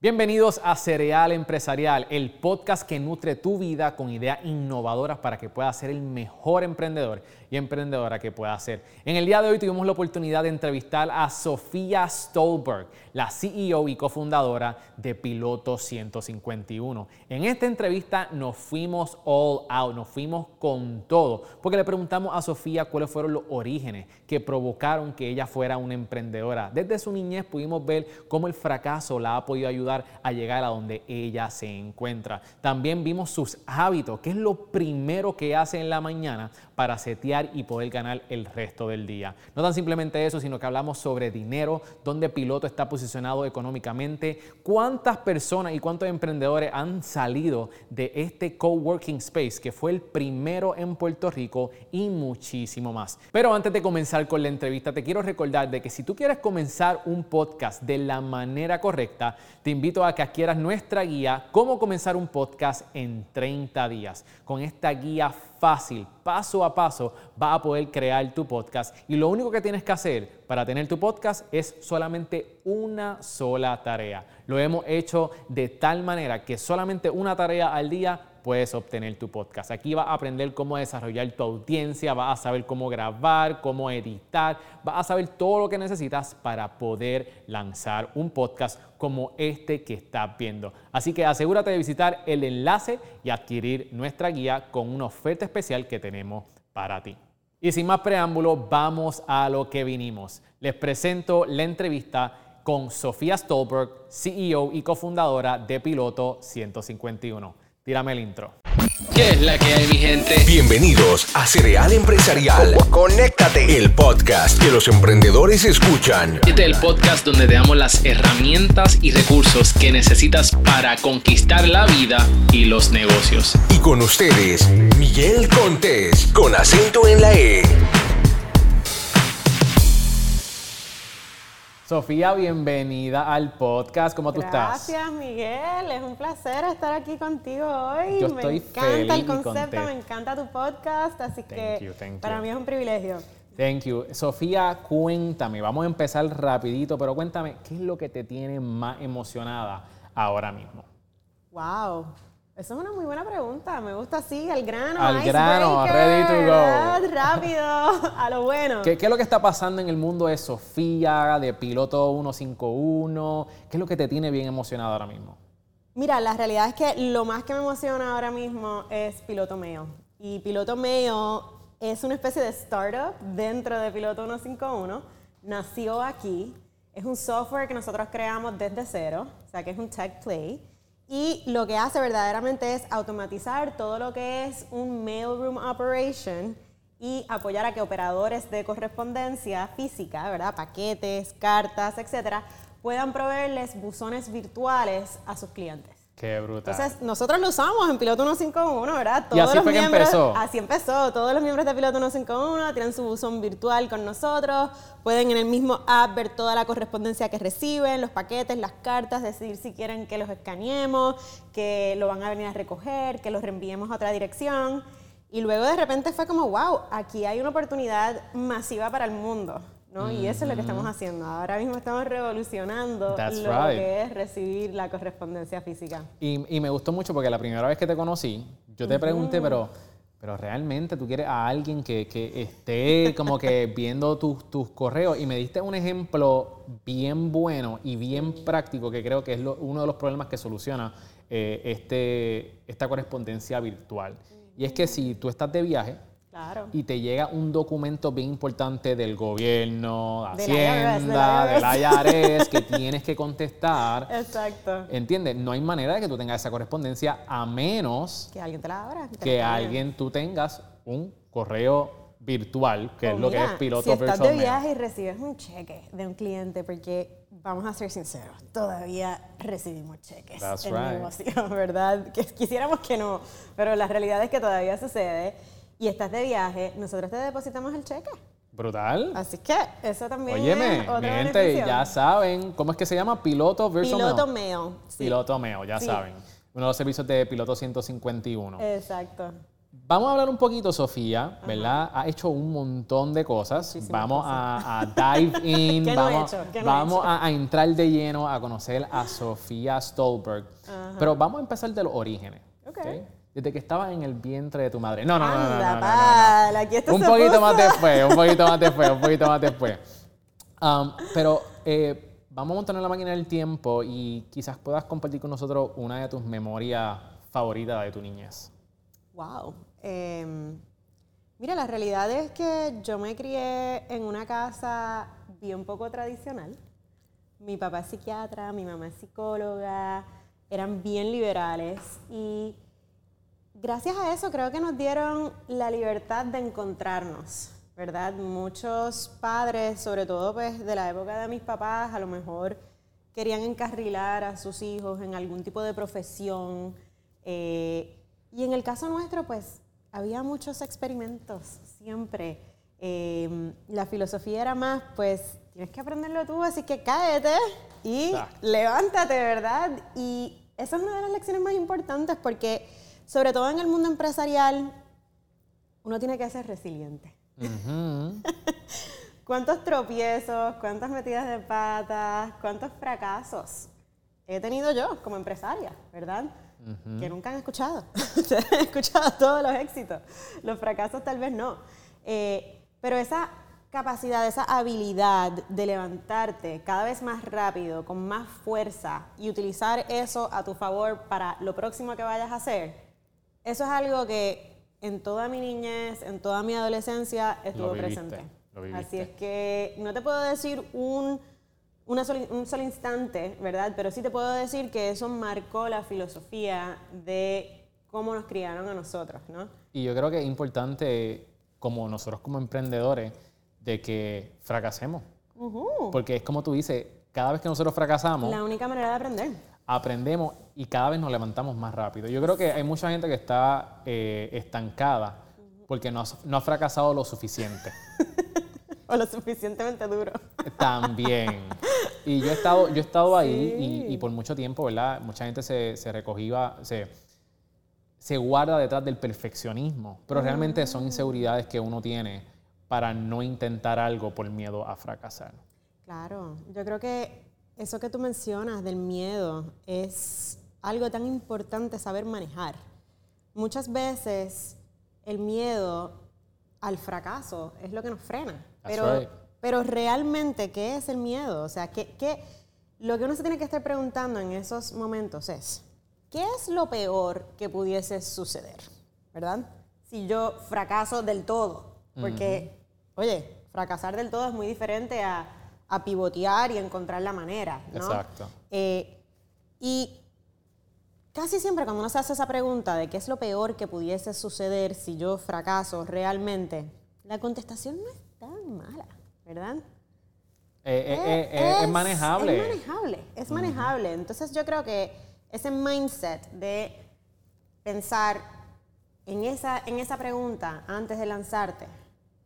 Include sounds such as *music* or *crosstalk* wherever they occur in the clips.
Bienvenidos a Cereal Empresarial, el podcast que nutre tu vida con ideas innovadoras para que puedas ser el mejor emprendedor y emprendedora que puedas ser. En el día de hoy tuvimos la oportunidad de entrevistar a Sofía Stolberg, la CEO y cofundadora de Piloto 151. En esta entrevista nos fuimos all out, nos fuimos con todo, porque le preguntamos a Sofía cuáles fueron los orígenes que provocaron que ella fuera una emprendedora. Desde su niñez pudimos ver cómo el fracaso la ha podido ayudar a llegar a donde ella se encuentra. También vimos sus hábitos, que es lo primero que hace en la mañana para setear y poder ganar el resto del día. No tan simplemente eso, sino que hablamos sobre dinero, dónde Piloto está posicionado económicamente, cuántas personas y cuántos emprendedores han salido de este coworking space que fue el primero en Puerto Rico y muchísimo más. Pero antes de comenzar con la entrevista, te quiero recordar de que si tú quieres comenzar un podcast de la manera correcta, te invito a que adquieras nuestra guía Cómo comenzar un podcast en 30 días. Con esta guía fácil, paso a paso, vas a poder crear tu podcast. Y lo único que tienes que hacer para tener tu podcast es solamente una sola tarea. Lo hemos hecho de tal manera que solamente una tarea al día puedes obtener tu podcast. Aquí vas a aprender cómo desarrollar tu audiencia, vas a saber cómo grabar, cómo editar, vas a saber todo lo que necesitas para poder lanzar un podcast como este que estás viendo. Así que asegúrate de visitar el enlace y adquirir nuestra guía con una oferta especial que tenemos para ti. Y sin más preámbulo, vamos a lo que vinimos. Les presento la entrevista con Sofía Stolberg, CEO y cofundadora de Piloto 151. Tírame el intro. ¿Qué es la que hay, mi gente? Bienvenidos a Cereal Empresarial. Conéctate. El podcast que los emprendedores escuchan. Este es el podcast donde te damos las herramientas y recursos que necesitas para conquistar la vida y los negocios. Y con ustedes, Miguel Contés, con acento en la E. Sofía, bienvenida al podcast. ¿Cómo tú estás? Gracias, Miguel. Es un placer estar aquí contigo hoy. Yo estoy me encanta el feliz concepto, me encanta tu podcast, así que you, para you. mí es un privilegio. Thank you. Sofía, cuéntame, vamos a empezar rapidito, pero cuéntame, ¿qué es lo que te tiene más emocionada ahora mismo? Wow. Eso es una muy buena pregunta. Me gusta así, al grano. Al grano, ready to go. Rápido, a lo bueno. ¿Qué, qué es lo que está pasando en el mundo de Sofía, de Piloto 151? ¿Qué es lo que te tiene bien emocionada ahora mismo? Mira, la realidad es que lo más que me emociona ahora mismo es Piloto Mail. Y Piloto Mail es una especie de startup dentro de Piloto 151. Nació aquí. Es un software que nosotros creamos desde cero, o sea que es un tech play. Y lo que hace verdaderamente es automatizar todo lo que es un mailroom operation y apoyar a que operadores de correspondencia física, ¿verdad? Paquetes, cartas, etcétera, puedan proveerles buzones virtuales a sus clientes. Qué brutal. Entonces, nosotros lo usamos en Piloto 151, ¿verdad? Y así fue que empezó. Así empezó. Todos los miembros de Piloto 151 tienen su buzón virtual con nosotros. Pueden en el mismo app ver toda la correspondencia que reciben, los paquetes, las cartas, decidir si quieren que los escaneemos, que lo van a venir a recoger, que los reenviemos a otra dirección. Y luego de repente fue como, wow, aquí hay una oportunidad masiva para el mundo. ¿No? Y eso es lo que estamos haciendo. Ahora mismo estamos revolucionando That's lo right. que es recibir la correspondencia física. Y, y me gustó mucho porque la primera vez que te conocí, yo te pregunté, pero, pero realmente tú quieres a alguien que, que esté como que *laughs* viendo tus, tus correos y me diste un ejemplo bien bueno y bien práctico que creo que es lo- uno de los problemas que soluciona eh, este, esta correspondencia virtual. Y es que si tú estás de viaje, Claro. y te llega un documento bien importante del gobierno, de Del IRS, Hacienda, del del IRS, que tienes que contestar. *laughs* Exacto. ¿Entiendes? No hay manera de que tú tengas esa correspondencia a menos Que alguien te la abra. te la que alguien tú tengas un correo virtual, que es lo que es piloto Si estás de mail. viaje y recibes un cheque de un cliente, porque vamos a ser sinceros, todavía recibimos cheques That's en right. negocio, *laughs* ¿verdad? Que quisiéramos que no, pero la realidad es que todavía sucede. Y estás de viaje, nosotros te depositamos el cheque. Brutal. Así que eso también Óyeme, es otro mi gente, beneficio. ya saben, ¿cómo es que se llama? Piloto virtual Piloto sí. Piloto mail, ya Sí. saben. Uno de los servicios de piloto 151. Exacto. Vamos a hablar un poquito, Sofía, ¿verdad? Ha hecho un montón de cosas. vamos a, dive *laughs* in, ¿Qué no he vamos, hecho? ¿Qué no he hecho? a, a entrar de lleno a conocer a Sofía Stolberg. Pero vamos a empezar de los orígenes. Ok. Desde que estaba en el vientre de tu madre. No, no, no, no, no, Anda, no, no, no. pal, aquí esto Un se poquito puso. más después, un poquito más después, un poquito más después. Um, pero eh, vamos a montar en la máquina del tiempo y quizás puedas compartir con nosotros una de tus memorias favoritas de tu niñez. Wow. Em, mira, la realidad es que yo me crié en una casa bien poco tradicional. Mi papá es psiquiatra, mi mamá es psicóloga, eran bien liberales y gracias a eso creo que nos dieron la libertad de encontrarnos, ¿verdad? Muchos padres, sobre todo pues de la época de mis papás, a lo mejor querían encarrilar a sus hijos en algún tipo de profesión. eh, y en el caso nuestro, pues había muchos experimentos, siempre. Eh, la filosofía era más, pues tienes que aprenderlo tú, así que cáete y Exacto. levántate, ¿verdad? Y esa es una de las lecciones más importantes porque, sobre todo en el mundo empresarial, uno tiene que ser resiliente. *laughs* ¿Cuántos tropiezos, cuántas metidas de patas, cuántos fracasos he tenido yo como empresaria, verdad? Que nunca han escuchado. *laughs* Ustedes han escuchado todos los éxitos. Los fracasos tal vez no. Eh, pero esa capacidad, esa habilidad de levantarte cada vez más rápido, con más fuerza y utilizar eso a tu favor para lo próximo que vayas a hacer, eso es algo que en toda mi niñez, en toda mi adolescencia estuvo viviste, presente. lo viviste. Así es que no te puedo decir un, una soli- un solo instante, ¿verdad? Pero sí te puedo decir que eso marcó la filosofía de cómo nos criaron a nosotros, ¿no? Y yo creo que es importante, como nosotros como emprendedores, de que fracasemos. Porque es como tú dices, cada vez que nosotros fracasamos, La única manera de aprender. aprendemos y cada vez nos levantamos más rápido. Yo creo que hay mucha gente que está eh, estancada porque no no ha fracasado lo suficiente. *laughs* O lo suficientemente duro. También. Y yo he estado, yo he estado ahí y, y por mucho tiempo, ¿verdad? Mucha gente se, se recogía, se, se guarda detrás del perfeccionismo, pero realmente son inseguridades que uno tiene para no intentar algo por miedo a fracasar. Claro, yo creo que eso que tú mencionas del miedo es algo tan importante saber manejar. Muchas veces el miedo al fracaso es lo que nos frena. Pero, right. pero realmente, ¿qué es el miedo? O sea, ¿qué, qué- lo que uno se tiene que estar preguntando en esos momentos es, ¿qué es lo peor que pudiese suceder? ¿Verdad? Si yo fracaso del todo. Porque, oye, fracasar del todo es muy diferente a, a pivotear y encontrar la manera. ¿no? Exacto. Eh, y casi siempre cuando uno se hace esa pregunta de qué es lo peor que pudiese suceder si yo fracaso realmente, la contestación no es tan mala, ¿verdad? Eh, eh, eh, es, manejable. Es manejable, es manejable. Entonces yo creo que ese mindset de pensar en esa, en esa pregunta antes de lanzarte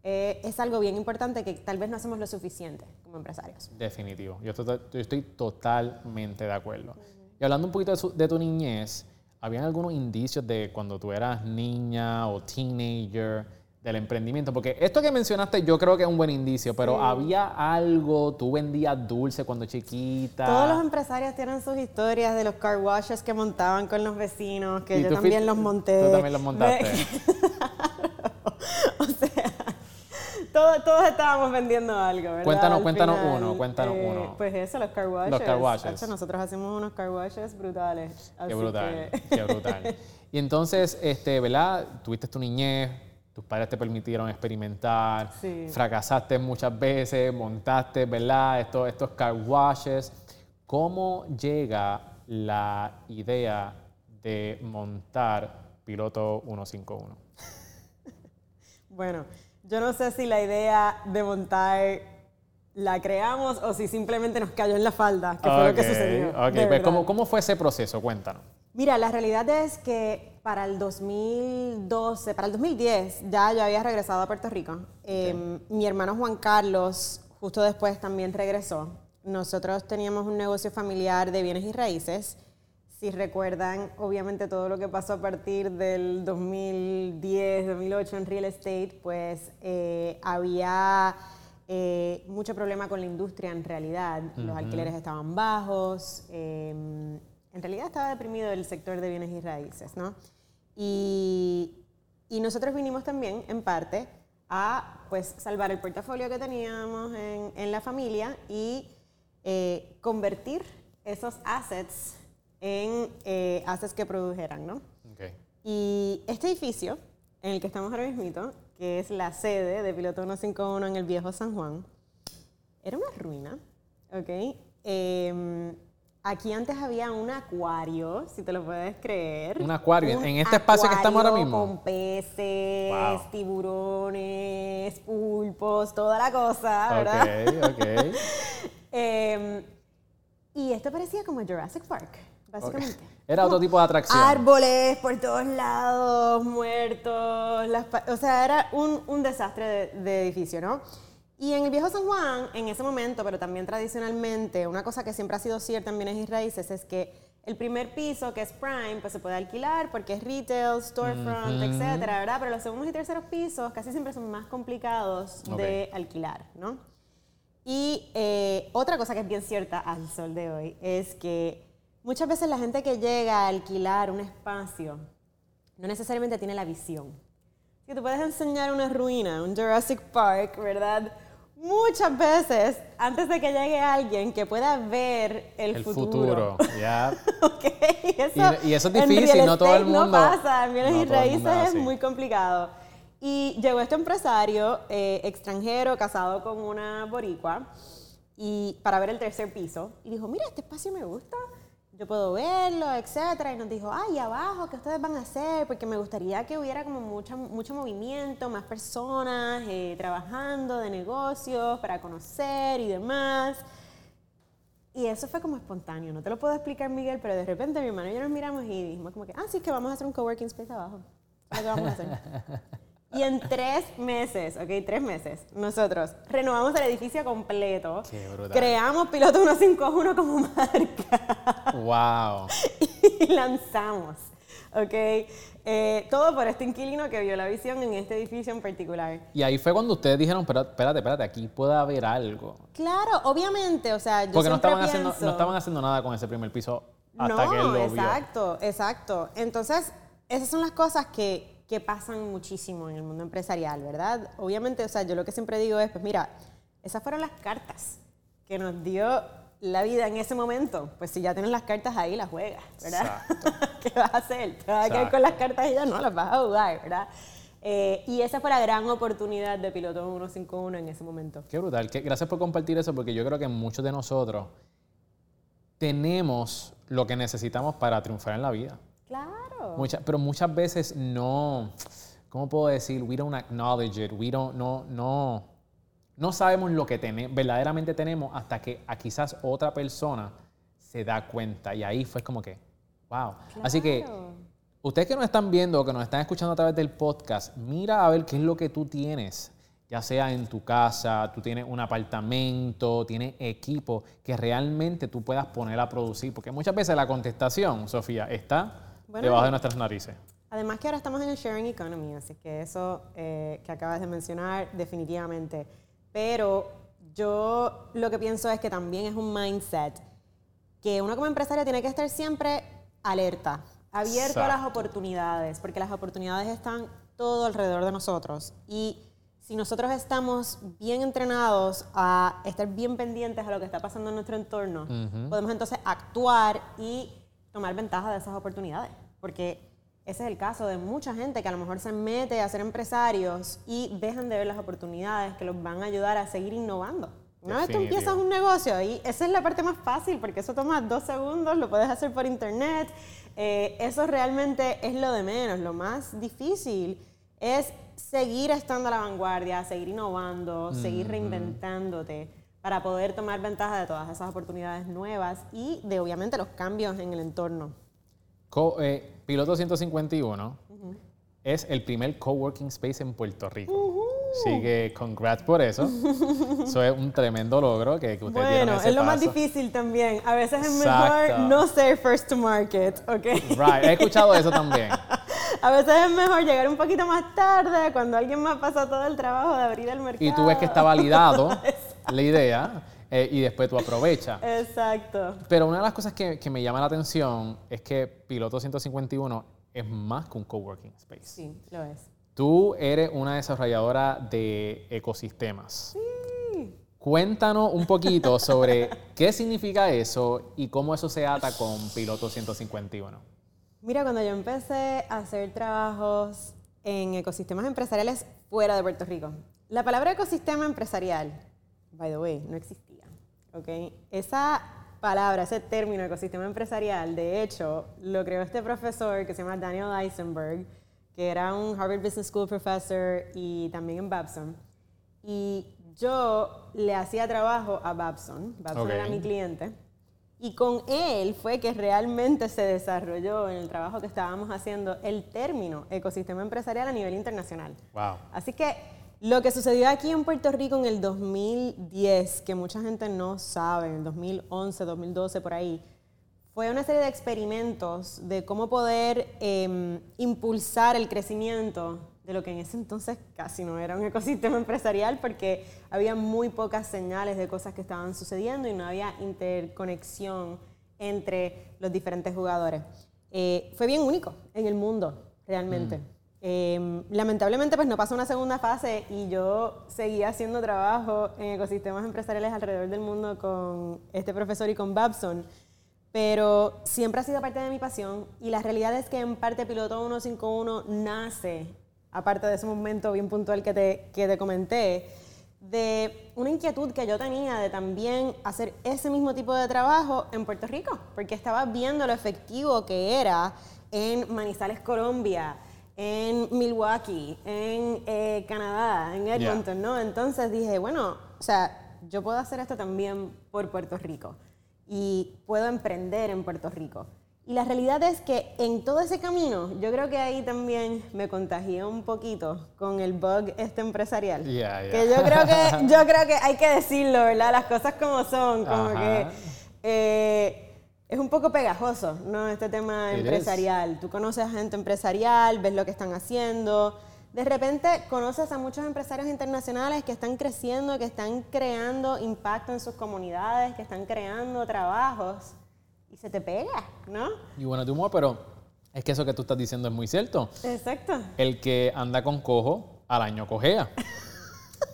eh, es algo bien importante que tal vez no hacemos lo suficiente como empresarios. Definitivo. Yo, to- yo estoy totalmente de acuerdo. Y hablando un poquito de, su- de tu niñez, ¿habían algunos indicios de cuando tú eras niña o teenager del emprendimiento? Porque esto que mencionaste yo creo que es un buen indicio, pero ¿había algo? ¿Tú vendías dulce cuando chiquita? Todos los empresarios tienen sus historias de los car washes que montaban con los vecinos, que yo también los monté. Tú también los montaste. *laughs* o sea, todos, todos estábamos vendiendo algo, ¿verdad? Cuéntanos- Al cuéntanos final, uno, cuéntanos eh, uno. Pues eso, los car washes. car washes. Hacho, nosotros hacemos unos car washes brutales. Qué brutal, que- qué *laughs* brutal. Y entonces, este, ¿verdad? Tuviste tu niñez, tus padres te permitieron experimentar, Sí. fracasaste muchas veces, montaste, ¿verdad? Estos, estos car washes. ¿Cómo llega la idea de montar Piloto 151? Bueno, yo no sé si la idea de montar la creamos o si simplemente nos cayó en la falda, que fue lo que sucedió. ok, de pues. ¿cómo, ¿cómo fue ese proceso? Cuéntanos. Mira, la realidad es que para el 2012, para el 2010, ya yo había regresado a Puerto Rico. Eh, mi hermano Juan Carlos, justo después, también regresó. Nosotros teníamos un negocio familiar de bienes y raíces. Si recuerdan, obviamente todo lo que pasó a partir del 2010, 2008 en real estate, pues eh, había eh, mucho problema con la industria en realidad. Los alquileres estaban bajos, eh, en realidad estaba deprimido el sector de bienes y raíces, ¿no? Y, y nosotros vinimos también, en parte, a pues salvar el portafolio que teníamos en, en la familia y eh, convertir esos assets en eh, assets que produjeran, ¿no? Ok. Y este edificio, en el que estamos ahora mismo, que es la sede de Piloto 151 en el viejo San Juan, era una ruina, ¿ok? Em, aquí antes había un acuario, si te lo puedes creer. Un acuario, en este espacio que estamos ahora mismo. Con peces, Wow. tiburones, pulpos, toda la cosa, ¿verdad? Ok, ok. *laughs* Em, y esto parecía como Jurassic Park, básicamente. *laughs* Era otro tipo de atracción. Árboles por todos lados, muertos, las o sea, era un, un desastre de, de edificio, ¿no? Y en el viejo San Juan, en ese momento, pero también tradicionalmente, una cosa que siempre ha sido cierta en bienes y raíces es que el primer piso, que es prime, pues se puede alquilar porque es retail, storefront, etcétera, ¿verdad? Pero los segundos y terceros pisos casi siempre son más complicados de alquilar, ¿no? Y eh, otra cosa que es bien cierta al sol de hoy es que muchas veces la gente que llega a alquilar un espacio no necesariamente tiene la visión. Si tú puedes enseñar una ruina, un Jurassic Park, ¿verdad? Muchas veces, antes de que llegue alguien que pueda ver el, El futuro, *laughs* ya. Ok, eso, Y- y eso es difícil, no todo el mundo- No pasa, en bienes no y raíces es muy complicado. Y llegó este empresario eh, extranjero casado con una boricua y para ver el tercer piso y dijo, mira, este espacio me gusta, yo puedo verlo, etcétera. Y nos dijo, ay, abajo, ¿qué ustedes van a hacer? Porque me gustaría que hubiera como mucha, mucho movimiento, más personas eh, trabajando de negocios para conocer y demás. Y eso fue como espontáneo, no te lo puedo explicar, Miguel, pero de repente mi hermano y yo nos miramos y dijimos como que, ah, sí, es que vamos a hacer un coworking space abajo. Lo que vamos a hacer. *laughs* y en tres meses, ok, tres meses, nosotros renovamos el edificio completo. Qué brutal. Creamos Piloto 151 como marca Wow. *laughs* y lanzamos, ok. Eh, todo por este inquilino que vio la visión en este edificio en particular. Y ahí fue cuando ustedes dijeron, "Pero, espérate, espérate, aquí puede haber algo. Claro, obviamente, o sea, yo Porque no estaban, haciendo, no estaban haciendo nada con ese primer piso hasta no, que él lo vio. exacto, exacto. Entonces, esas son las cosas que, que pasan muchísimo en el mundo empresarial, ¿verdad? Obviamente, o sea, yo lo que siempre digo es, pues mira, esas fueron las cartas que nos dio la vida en ese momento. Pues si ya tienes las cartas ahí, las juegas, ¿verdad? *laughs* ¿Qué vas a hacer? ¿Te vas a quedar con las cartas y ya no las vas a jugar, ¿verdad? Eh, y esa fue la gran oportunidad de Piloto 151 en ese momento. Qué brutal. Qué- gracias por compartir eso, porque yo creo que muchos de nosotros tenemos lo que necesitamos para triunfar en la vida. Claro. Muchas, pero muchas veces no, ¿cómo puedo decir? We don't acknowledge it. We don't, no, no, no sabemos lo que tene- verdaderamente tenemos hasta que a quizás otra persona se da cuenta. Y ahí fue como que, wow. Así que Claro. ustedes que nos están viendo o que nos están escuchando a través del podcast, mira a ver qué es lo que tú tienes. Ya sea en tu casa, tú tienes un apartamento, tienes equipo que realmente tú puedas poner a producir. Porque muchas veces la contestación, Sofía, está Bueno, debajo de nuestras narices. Además que ahora estamos en el sharing economy, así que eso eh, que acabas de mencionar definitivamente. Pero yo lo que pienso es que también es un mindset que uno como empresario tiene que estar siempre alerta, abierto a las Exacto. oportunidades, porque las oportunidades están todo alrededor de nosotros. Y si nosotros estamos bien entrenados a estar bien pendientes a lo que está pasando en nuestro entorno, podemos entonces actuar y tomar ventaja de esas oportunidades. Porque ese es el caso de mucha gente que a lo mejor se mete a ser empresarios y dejan de ver las oportunidades que los van a ayudar a seguir innovando. Una vez tú empiezas un negocio y esa es la parte más fácil porque eso toma dos segundos, lo puedes hacer por internet. eh, eso realmente es lo de menos. Lo más difícil es seguir estando a la vanguardia, seguir innovando, seguir reinventándote para poder tomar ventaja de todas esas oportunidades nuevas y de obviamente los cambios en el entorno. Co- eh, Piloto 151 es el primer coworking space en Puerto Rico. Así que congrats por eso. *laughs* Eso es un tremendo logro que, que ustedes Bueno, ese es lo más difícil también. A veces es Exacto. mejor no ser first to market, ¿ok? Right, he escuchado eso también. *laughs* A veces es mejor llegar un poquito más tarde cuando alguien más pasó todo el trabajo de abrir el mercado. Y tú ves que está validado *laughs* la idea eh, y después tú aprovechas. *laughs* Exacto. Pero una de las cosas que, que me llama la atención es que Piloto 151 es más que un coworking space. Sí, lo es. Tú eres una desarrolladora de ecosistemas. Cuéntanos un poquito sobre *laughs* qué significa eso y cómo eso se ata con Piloto 151. Mira, cuando yo empecé a hacer trabajos en ecosistemas empresariales fuera de Puerto Rico, la palabra ecosistema empresarial, by the way, no existía. ¿ok? Esa palabra, ese término ecosistema empresarial, de hecho, lo creó este profesor que se llama Daniel Eisenberg, que era un Harvard Business School professor y también en Babson. Y yo le hacía trabajo a Babson. Babson Ok. era mi cliente. Y con él fue que realmente se desarrolló en el trabajo que estábamos haciendo el término ecosistema empresarial a nivel internacional. Wow. Así que lo que sucedió aquí en Puerto Rico en el 2010, que mucha gente no sabe, en el 2011, 2012, por ahí, fue una serie de experimentos de cómo poder em, impulsar el crecimiento de lo que en ese entonces casi no era un *laughs* ecosistema empresarial porque había muy pocas señales de cosas que estaban sucediendo y no había interconexión entre los diferentes jugadores. Eh, fue bien único en el mundo, realmente. Eh, lamentablemente, pues no pasó una segunda fase y yo seguía haciendo trabajo en ecosistemas empresariales alrededor del mundo con este profesor y con Babson, pero siempre ha sido parte de mi pasión y la realidad es que en parte Piloto 151 nace, aparte de ese momento bien puntual que te, que te comenté, de una inquietud que yo tenía de también hacer ese mismo tipo de trabajo en Puerto Rico, porque estaba viendo lo efectivo que era en Manizales, Colombia, en Milwaukee, en eh, Canadá, en Edmonton, ¿no? Entonces dije, bueno, o sea, yo puedo hacer esto también por Puerto Rico y puedo emprender en Puerto Rico. Y la realidad es que en todo ese camino, yo creo que ahí también me contagié un poquito con el bug este empresarial. Yeah, yeah. Que yo creo que, *laughs* yo creo que hay que decirlo, ¿verdad? Las cosas como son, como Ajá. que eh, es un poco pegajoso, ¿no? Este tema empresarial. Tú conoces a gente empresarial, ves lo que están haciendo. De repente conoces a muchos empresarios internacionales que están creciendo, que están creando impacto en sus comunidades, que están creando trabajos y se te pega, ¿no? Y bueno, tú, pero es que eso que tú estás diciendo es muy cierto. Exacto. El que anda con cojo, al año cojea.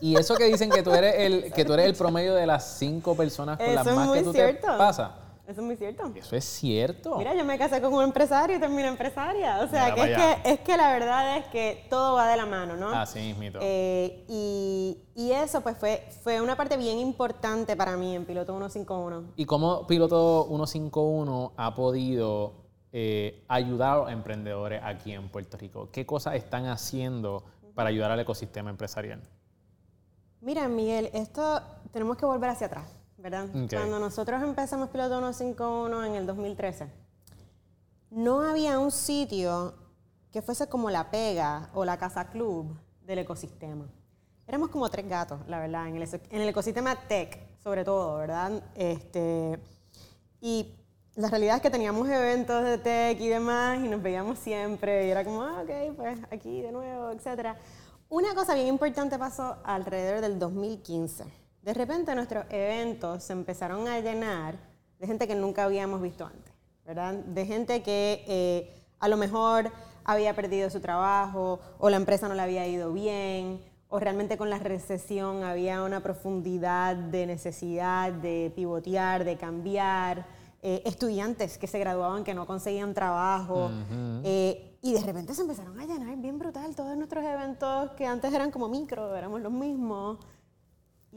Y eso que dicen que tú eres el, que tú eres el promedio de las cinco personas con las Eso es más muy que tú cierto. te pasa. Eso es muy cierto. Eso es cierto. Mira, yo me casé con un empresario y terminé empresaria. O sea, Mira que es, que es que la verdad es que todo va de la mano, ¿no? Así mismito. Eh, y, y eso pues fue, fue una parte bien importante para mí en Piloto 151. ¿Y cómo Piloto 151 ha podido eh, ayudar a emprendedores aquí en Puerto Rico? ¿Qué cosas están haciendo para ayudar al ecosistema empresarial? Mira, Miguel, esto tenemos que volver hacia atrás, ¿verdad? Cuando nosotros empezamos Piloto 151 en el 2013, no había un sitio que fuese como la pega o la casa club del ecosistema. Éramos como tres gatos, la verdad, en el, eco- en el ecosistema tech, sobre todo, ¿verdad? Este, y la realidad es que teníamos eventos de tech y demás y nos veíamos siempre y era como, ah, ok, pues aquí de nuevo, etcétera. Una cosa bien importante pasó alrededor del 2015. De repente nuestros eventos se empezaron a llenar de gente que nunca habíamos visto antes, ¿verdad? De gente que eh, a lo mejor había perdido su trabajo o la empresa no le había ido bien o realmente con la recesión había una profundidad de necesidad de pivotear, de cambiar, eh, estudiantes que se graduaban que no conseguían trabajo eh, y de repente se empezaron a llenar bien brutal todos nuestros eventos que antes eran como micro, éramos los mismos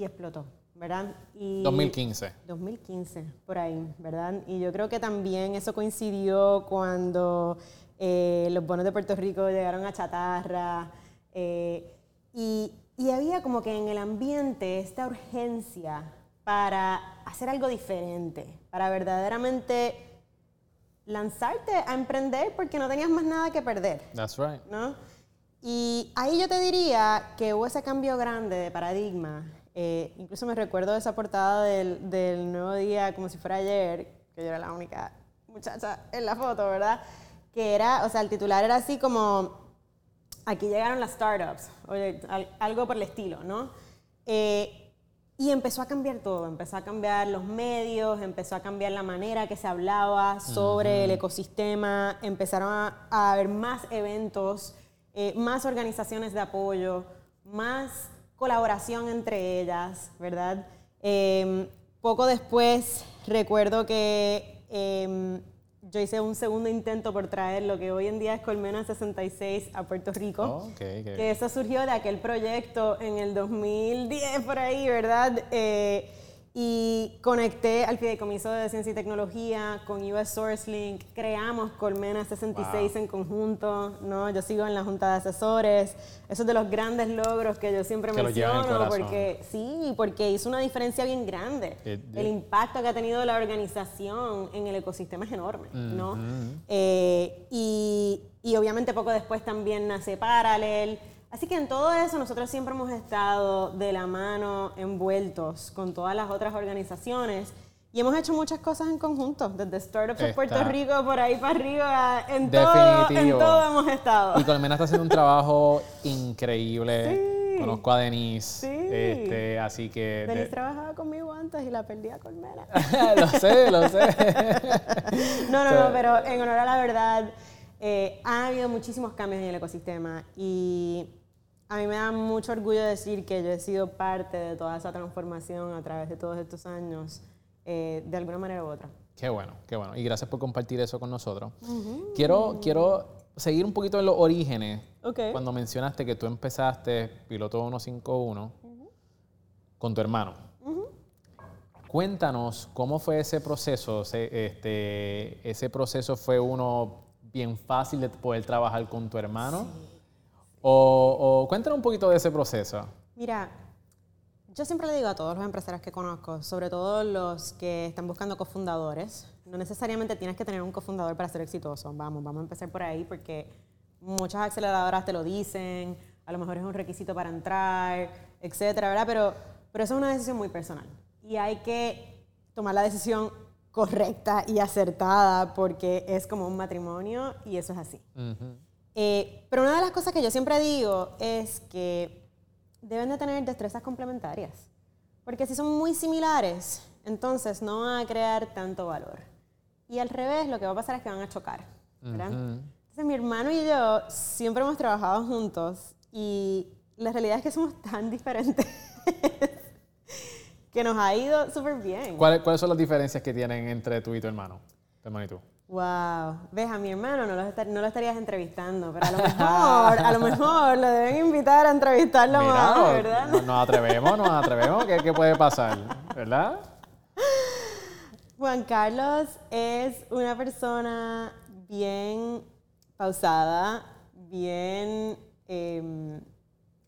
y explotó, ¿verdad? Y 2015. 2015, por ahí, ¿verdad? Y yo creo que también eso coincidió cuando eh, los bonos de Puerto Rico llegaron a chatarra eh, y, y había como que en el ambiente esta urgencia para hacer algo diferente, para verdaderamente lanzarte a emprender porque no tenías más nada que perder. That's right. ¿no? y ahí yo te diría que hubo ese cambio grande de paradigma. Eh, incluso me recuerdo esa portada del, del Nuevo Día como si fuera ayer, que yo era la única muchacha en la foto, ¿verdad? Que era, o sea, el titular era así como, aquí llegaron las startups, oye, al- algo por el estilo, ¿no? Eh, y empezó a cambiar todo, empezó a cambiar los medios, empezó a cambiar la manera que se hablaba sobre el ecosistema, empezaron a, a haber más eventos, eh, más organizaciones de apoyo, más colaboración entre ellas, ¿verdad? Eh, poco después recuerdo que eh, yo hice un segundo intento por traer lo que hoy en día es Colmena 66 a Puerto Rico. Oh, ok, ok. Que eso surgió de aquel proyecto en el 2010 por ahí, ¿verdad? Eh, y conecté al Fideicomiso de Ciencia y Tecnología con US SourceLink, creamos Colmena 66 en conjunto, ¿no? Yo sigo en la junta de asesores, eso es de los grandes logros que yo siempre Que el menciono, porque sí, porque hizo una diferencia bien grande. Eh, El eh. impacto que ha tenido la organización en el ecosistema es enorme, ¿no? Eh, y, y obviamente poco después también nace Paralel. Así que en todo eso nosotros siempre hemos estado de la mano, envueltos con todas las otras organizaciones. Y hemos hecho muchas cosas en conjunto, desde Startups de Puerto Está. Rico, por ahí para arriba, en todo, en Definitivo. todo hemos estado. Y Colmena está haciendo un trabajo increíble. Sí. Conozco a Denise. Sí. Este, así que. Denise de- trabajaba conmigo antes y la perdí a Colmena. *laughs* lo sé, lo sé. No, no, no, pero en honor a la verdad, eh, ha habido muchísimos cambios en el ecosistema y a mí me da mucho orgullo decir que yo he sido parte de toda esa transformación a través de todos estos años, eh, de alguna manera u otra. Qué bueno, qué bueno. Y gracias por compartir eso con nosotros. quiero, quiero seguir un poquito en los orígenes. Ok. Cuando mencionaste que tú empezaste Piloto 151 con tu hermano. Cuéntanos cómo fue ese proceso. Se- este, ¿Ese proceso fue uno bien fácil de poder trabajar con tu hermano? O, o cuéntanos un poquito de ese proceso. Mira, yo siempre le digo a todos los empresarios que conozco, sobre todo los que están buscando cofundadores, no necesariamente tienes que tener un cofundador para ser exitoso. Vamos, vamos a empezar por ahí porque muchas aceleradoras te lo dicen, a lo mejor es un requisito para entrar, etcétera, ¿verdad? Pero, pero eso es una decisión muy personal y hay que tomar la decisión correcta y acertada porque es como un matrimonio y eso es así. Eh, pero una de las cosas que yo siempre digo es que deben de tener destrezas complementarias. Porque si son muy similares, entonces no van a crear tanto valor. Y al revés, lo que va a pasar es que van a chocar. ¿verdad? Entonces mi hermano y yo siempre hemos trabajado juntos y la realidad es que somos tan diferentes *laughs* que nos ha ido súper bien. ¿Cuáles, ¿Cuáles son las diferencias que tienen entre tú y tu hermano? Tu hermano y tú. Wow, ves a mi hermano no lo, estar- no lo estarías entrevistando, pero a lo *laughs* mejor, a lo mejor lo deben invitar a entrevistarlo Mira, más, ¿verdad? no- nos atrevemos, nos atrevemos. ¿Qué, qué puede pasar? ¿Verdad? Juan Carlos es una persona bien pausada, bien em,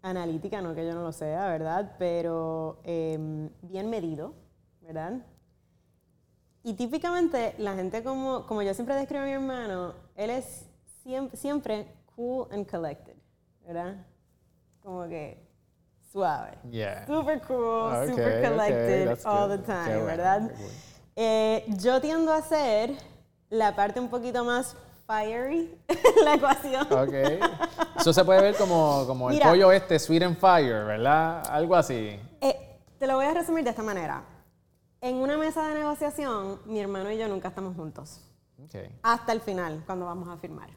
analítica, no que yo no lo sea, ¿verdad? Pero em, bien medido, ¿verdad? Y típicamente la gente como, como yo siempre describo a mi hermano, él es siempre, siempre cool and collected, ¿verdad? Como que suave. Yeah. Super cool, Ah, super collected that's all good. the time, ¿verdad? Eh, yo tiendo a ser la parte un poquito más fiery *laughs* la ecuación. Ok. Eso se puede ver como, como el pollo este, sweet and fire, ¿verdad? Algo así. Eh, te lo voy a resumir de esta manera. En una mesa de negociación, mi hermano y yo nunca estamos juntos. Ok. Hasta el final, cuando vamos a firmar.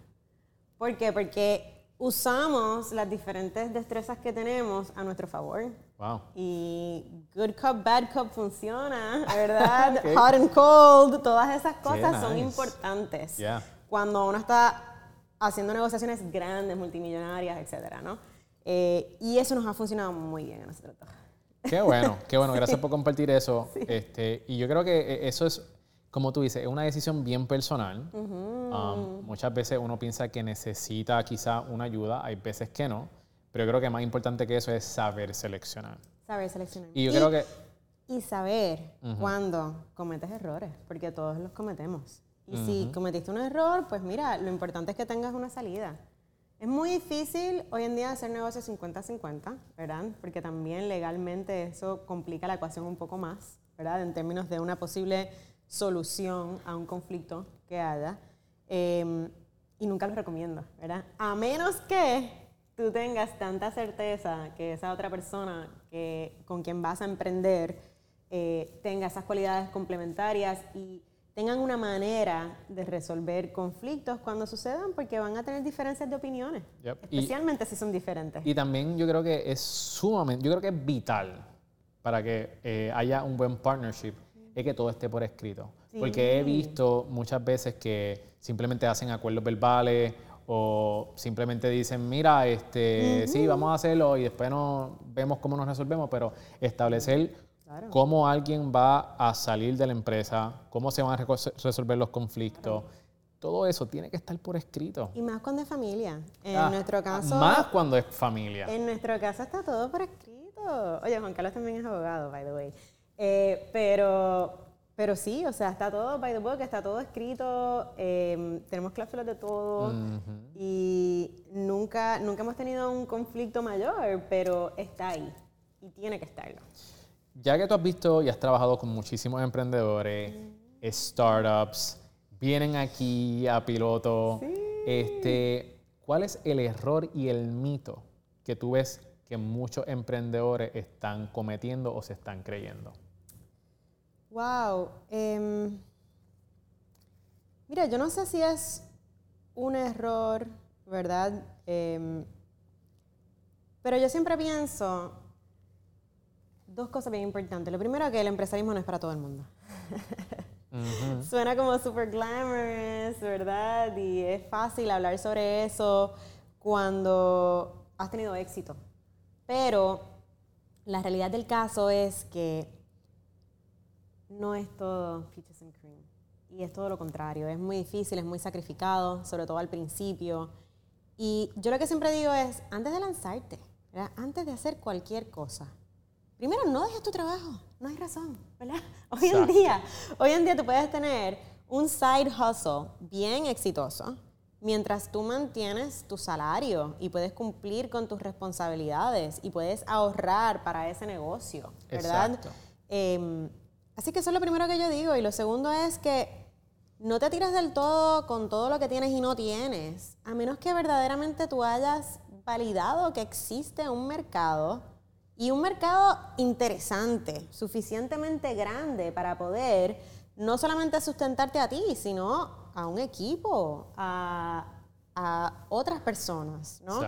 ¿Por qué? Porque usamos las diferentes destrezas que tenemos a nuestro favor. Wow. Y good cup, bad cup funciona, ¿verdad? *laughs* Ok. Hot and cold, todas esas cosas son nice. importantes. Yeah. Cuando uno está haciendo negociaciones grandes, multimillonarias, etcétera, ¿no? Eh, y eso nos ha funcionado muy bien a nosotros. Qué bueno, qué bueno. Gracias por compartir eso. *laughs* Este, y yo creo que eh, eso es, como tú dices, es una decisión bien personal. Um, muchas veces uno piensa que necesita quizá una ayuda, hay veces que no. Pero yo creo que más importante que eso es saber seleccionar. Saber seleccionar. Y yo creo que Y saber cuándo cometes errores, porque todos los cometemos. Y si cometiste un error, pues mira, lo importante es que tengas una salida. Es muy difícil hoy en día hacer negocios 50-50, ¿verdad? Porque también legalmente eso complica la ecuación un poco más, ¿verdad? En términos de una posible solución a un conflicto que haya. Em, y nunca lo recomiendo, ¿verdad? A menos que tú tengas tanta certeza que esa otra persona que, con quien vas a emprender eh, tenga esas cualidades complementarias y tengan una manera de resolver conflictos cuando sucedan, porque van a tener diferencias de opiniones, especialmente si son diferentes. Y también yo creo que es sumamente, yo creo que es vital para que eh, haya un buen partnership, es que todo esté por escrito. Porque he visto muchas veces que simplemente hacen acuerdos verbales o simplemente dicen, mira, este, sí, vamos a hacerlo y después no vemos cómo nos resolvemos, pero establecer cómo alguien va a salir de la empresa, cómo se van a resolver los conflictos. Todo eso tiene que estar por escrito. Y más cuando es familia. En ah, nuestro caso. Más cuando es familia. En nuestro caso está todo por escrito. Oye, Juan Carlos también es abogado, by the way. Eh, pero pero sí, o sea, está todo by the book, está todo escrito, em, tenemos cláusulas de todo y nunca, nunca hemos tenido un conflicto mayor, pero está ahí y tiene que estarlo. Ya que tú has visto y has trabajado con muchísimos emprendedores, startups, vienen aquí a piloto, este, ¿cuál es el error y el mito que tú ves que muchos emprendedores están cometiendo o se están creyendo? Wow. Em, mira, yo no sé si es un error, ¿verdad? Em, pero yo siempre pienso dos cosas bien importantes. Lo primero, que el empresarismo no es para todo el mundo. *laughs* Suena como super glamorous, ¿verdad? Y es fácil hablar sobre eso cuando has tenido éxito. Pero la realidad del caso es que no es todo peaches and cream. Y es todo lo contrario. Es muy difícil, es muy sacrificado, sobre todo al principio. Y yo lo que siempre digo es, antes de lanzarte, antes de hacer cualquier cosa, primero no dejes tu trabajo. No hay razón, ¿verdad? *laughs* Hoy en día, hoy en día tú puedes tener un side hustle bien exitoso mientras tú mantienes tu salario y puedes cumplir con tus responsabilidades y puedes ahorrar para ese negocio, ¿verdad? Exacto. Em, Así que eso es lo primero que yo digo. Y lo segundo es que no te tiras del todo con todo lo que tienes y no tienes, a menos que verdaderamente tú hayas validado que existe un mercado y un mercado interesante, suficientemente grande para poder no solamente sustentarte a ti, sino a un equipo, a, otras personas, ¿no?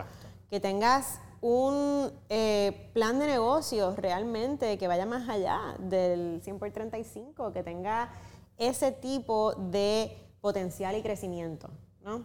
Que tengas un eh, plan de negocios realmente que vaya más allá del 100 por 35, que tenga ese tipo de potencial y crecimiento. ¿no?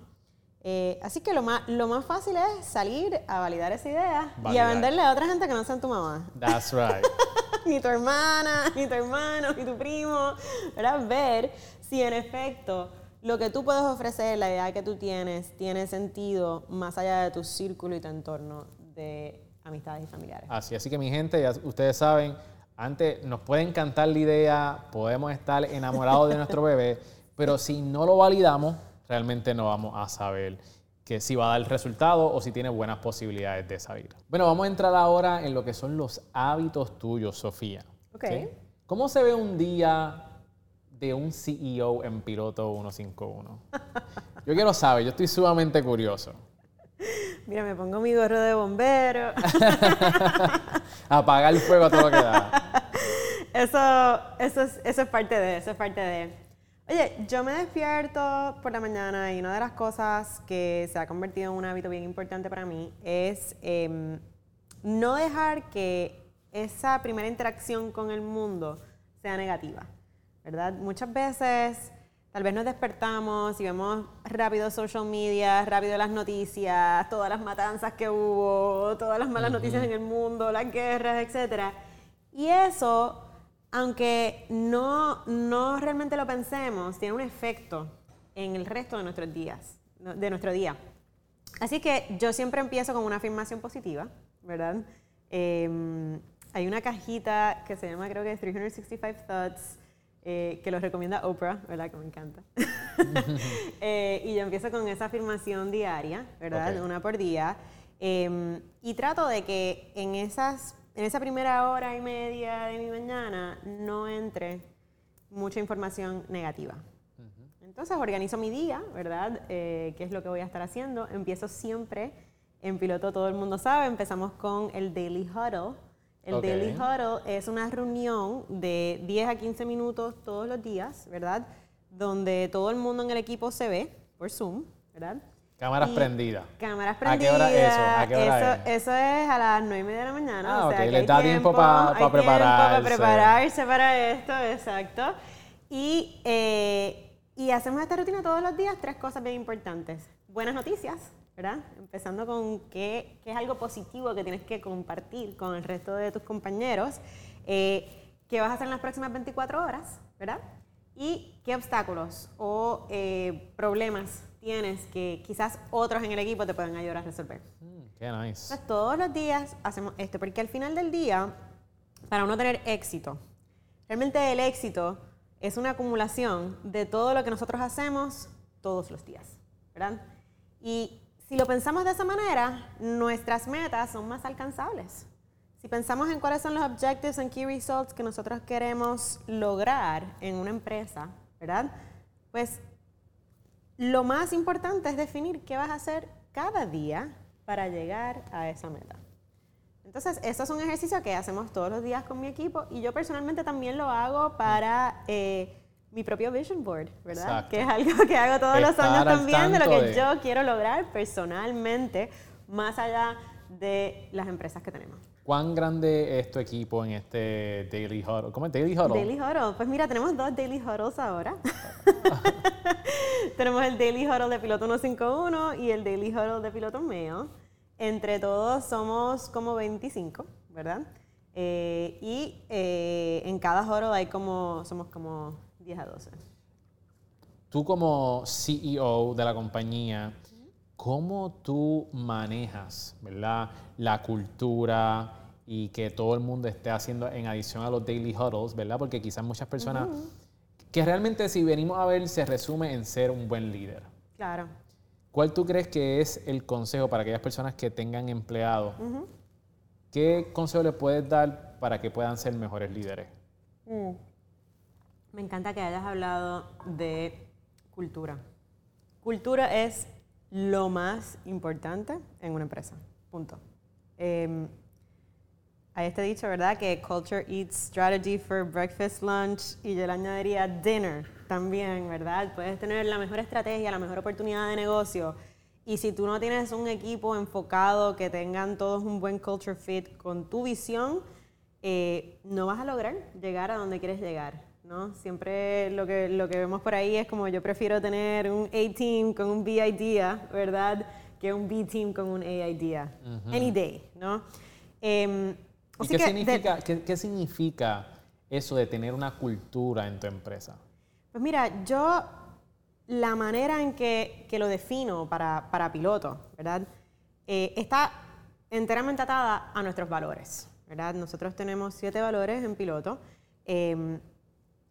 Eh, así que lo más, lo más fácil es salir a validar esa idea y a venderle a otra gente que no sea tu mamá. That's right. *laughs* ni tu hermana, ni tu hermano, ni tu primo. ¿verdad? Ver si en efecto lo que tú puedes ofrecer, la idea que tú tienes, tiene sentido más allá de tu círculo y tu entorno de amistades y familiares. Así, así que mi gente, ya ustedes saben, antes nos puede encantar la idea, podemos estar enamorados de nuestro bebé, pero si no lo validamos, realmente no vamos a saber que si va a dar el resultado o si tiene buenas posibilidades de salir. Bueno, vamos a entrar ahora en lo que son los hábitos tuyos, Sofía. Ok. ¿Cómo se ve un día de un CEO en Piloto 151? *laughs* Yo quiero saber, yo estoy sumamente curioso. Mira, me pongo mi gorro de bombero. *laughs* Apagar el fuego a todo lo que da. *laughs* Eso, eso, es, eso es parte de, eso es parte de. Oye, yo me despierto por la mañana y una de las cosas que se ha convertido en un hábito bien importante para mí es em, no dejar que esa primera interacción con el mundo sea negativa, ¿verdad? Muchas veces Tal vez nos despertamos y vemos rápido social media, rápido las noticias, todas las matanzas que hubo, todas las malas noticias en el mundo, las guerras, etc. Y eso, aunque no, no realmente lo pensemos, tiene un efecto en el resto de nuestros días, de nuestro día. Así que yo siempre empiezo con una afirmación positiva, ¿verdad? Em, hay una cajita que se llama, creo que 365 Thoughts, eh, que los recomienda Oprah, ¿verdad? Que me encanta. *laughs* Eh, y yo empiezo con esa afirmación diaria, ¿verdad? Ok. Una por día. Em, y trato de que en, esas, en esa primera hora y media de mi mañana no entre mucha información negativa. Entonces organizo mi día, ¿verdad? Eh, ¿Qué es lo que voy a estar haciendo? Empiezo siempre en piloto, todo el mundo sabe, empezamos con el Daily Huddle. El. Daily Huddle es una reunión de 10 a 15 minutos todos los días, ¿verdad? Donde todo el mundo en el equipo se ve por Zoom, ¿verdad? Cámaras Y- prendidas. Cámaras ¿A qué prendidas. hora es eso? ¿A qué hora eso, es? eso es a las 9 y media de la mañana. Ah, o sea, ok, que les da tiempo pa- hay pa prepararse. para prepararse para esto, exacto. Y, eh, y hacemos esta rutina todos los días, tres cosas bien importantes. Buenas noticias, ¿verdad? Empezando con qué, qué es algo positivo que tienes que compartir con el resto de tus compañeros. Eh, ¿Qué vas a hacer en las próximas 24 horas, ¿verdad? Y qué obstáculos o eh, problemas tienes que quizás otros en el equipo te pueden ayudar a resolver. Mm, qué nice. Entonces, todos los días hacemos esto, porque al final del día, para uno tener éxito, realmente el éxito es una acumulación de todo lo que nosotros hacemos todos los días, ¿verdad? Y si lo pensamos de esa manera, nuestras metas son más alcanzables. Si pensamos en cuáles son los objectives and key results que nosotros queremos lograr en una empresa, ¿verdad? Pues lo más importante es definir qué vas a hacer cada día para llegar a esa meta. Entonces, eso es un ejercicio que hacemos todos los días con mi equipo y yo personalmente también lo hago para eh, mi propio vision board, ¿verdad? Exacto. Que es algo que hago todos los Estar años al también de lo que de- yo quiero lograr personalmente, más allá de las empresas que tenemos. ¿Cuán grande es tu equipo en este Daily Huddle? ¿Cómo es Daily Huddle? Daily Huddle. Pues mira, tenemos dos Daily Huddles ahora. *laughs* *laughs* tenemos el Daily Huddle de Piloto 151 y el Daily Huddle de Piloto Mail. Entre todos somos como 25, ¿verdad? Eh, y eh, en cada huddle hay como, somos como 10 a 12. Tú como CEO de la compañía, ¿cómo tú manejas, verdad, la cultura y que todo el mundo esté haciendo en adición a los daily huddles, verdad? Porque quizás muchas personas que realmente si venimos a ver se resume en ser un buen líder. Claro. ¿Cuál tú crees que es el consejo para aquellas personas que tengan empleados? ¿Qué consejo les puedes dar para que puedan ser mejores líderes? Me encanta que hayas hablado de cultura. Cultura es lo más importante en una empresa. Punto. Eh, hay este dicho, ¿verdad? Que culture eats strategy for breakfast, lunch y yo le añadiría dinner también, ¿verdad? Puedes tener la mejor estrategia, la mejor oportunidad de negocio y si tú no tienes un equipo enfocado que tengan todos un buen culture fit con tu visión, eh, no vas a lograr llegar a donde quieres llegar, ¿no? Siempre lo que, lo que vemos por ahí es como yo prefiero tener un A-team con un B-idea, ¿verdad? Que un B-team con un A-idea. Any day, ¿no? Em, ¿Y qué que de- significa, qué, qué significa eso de tener una cultura en tu empresa? Pues mira, yo la manera en que, que lo defino para, para piloto, ¿verdad? Eh, está enteramente atada a nuestros valores, ¿verdad? Nosotros tenemos siete valores en piloto. Eh,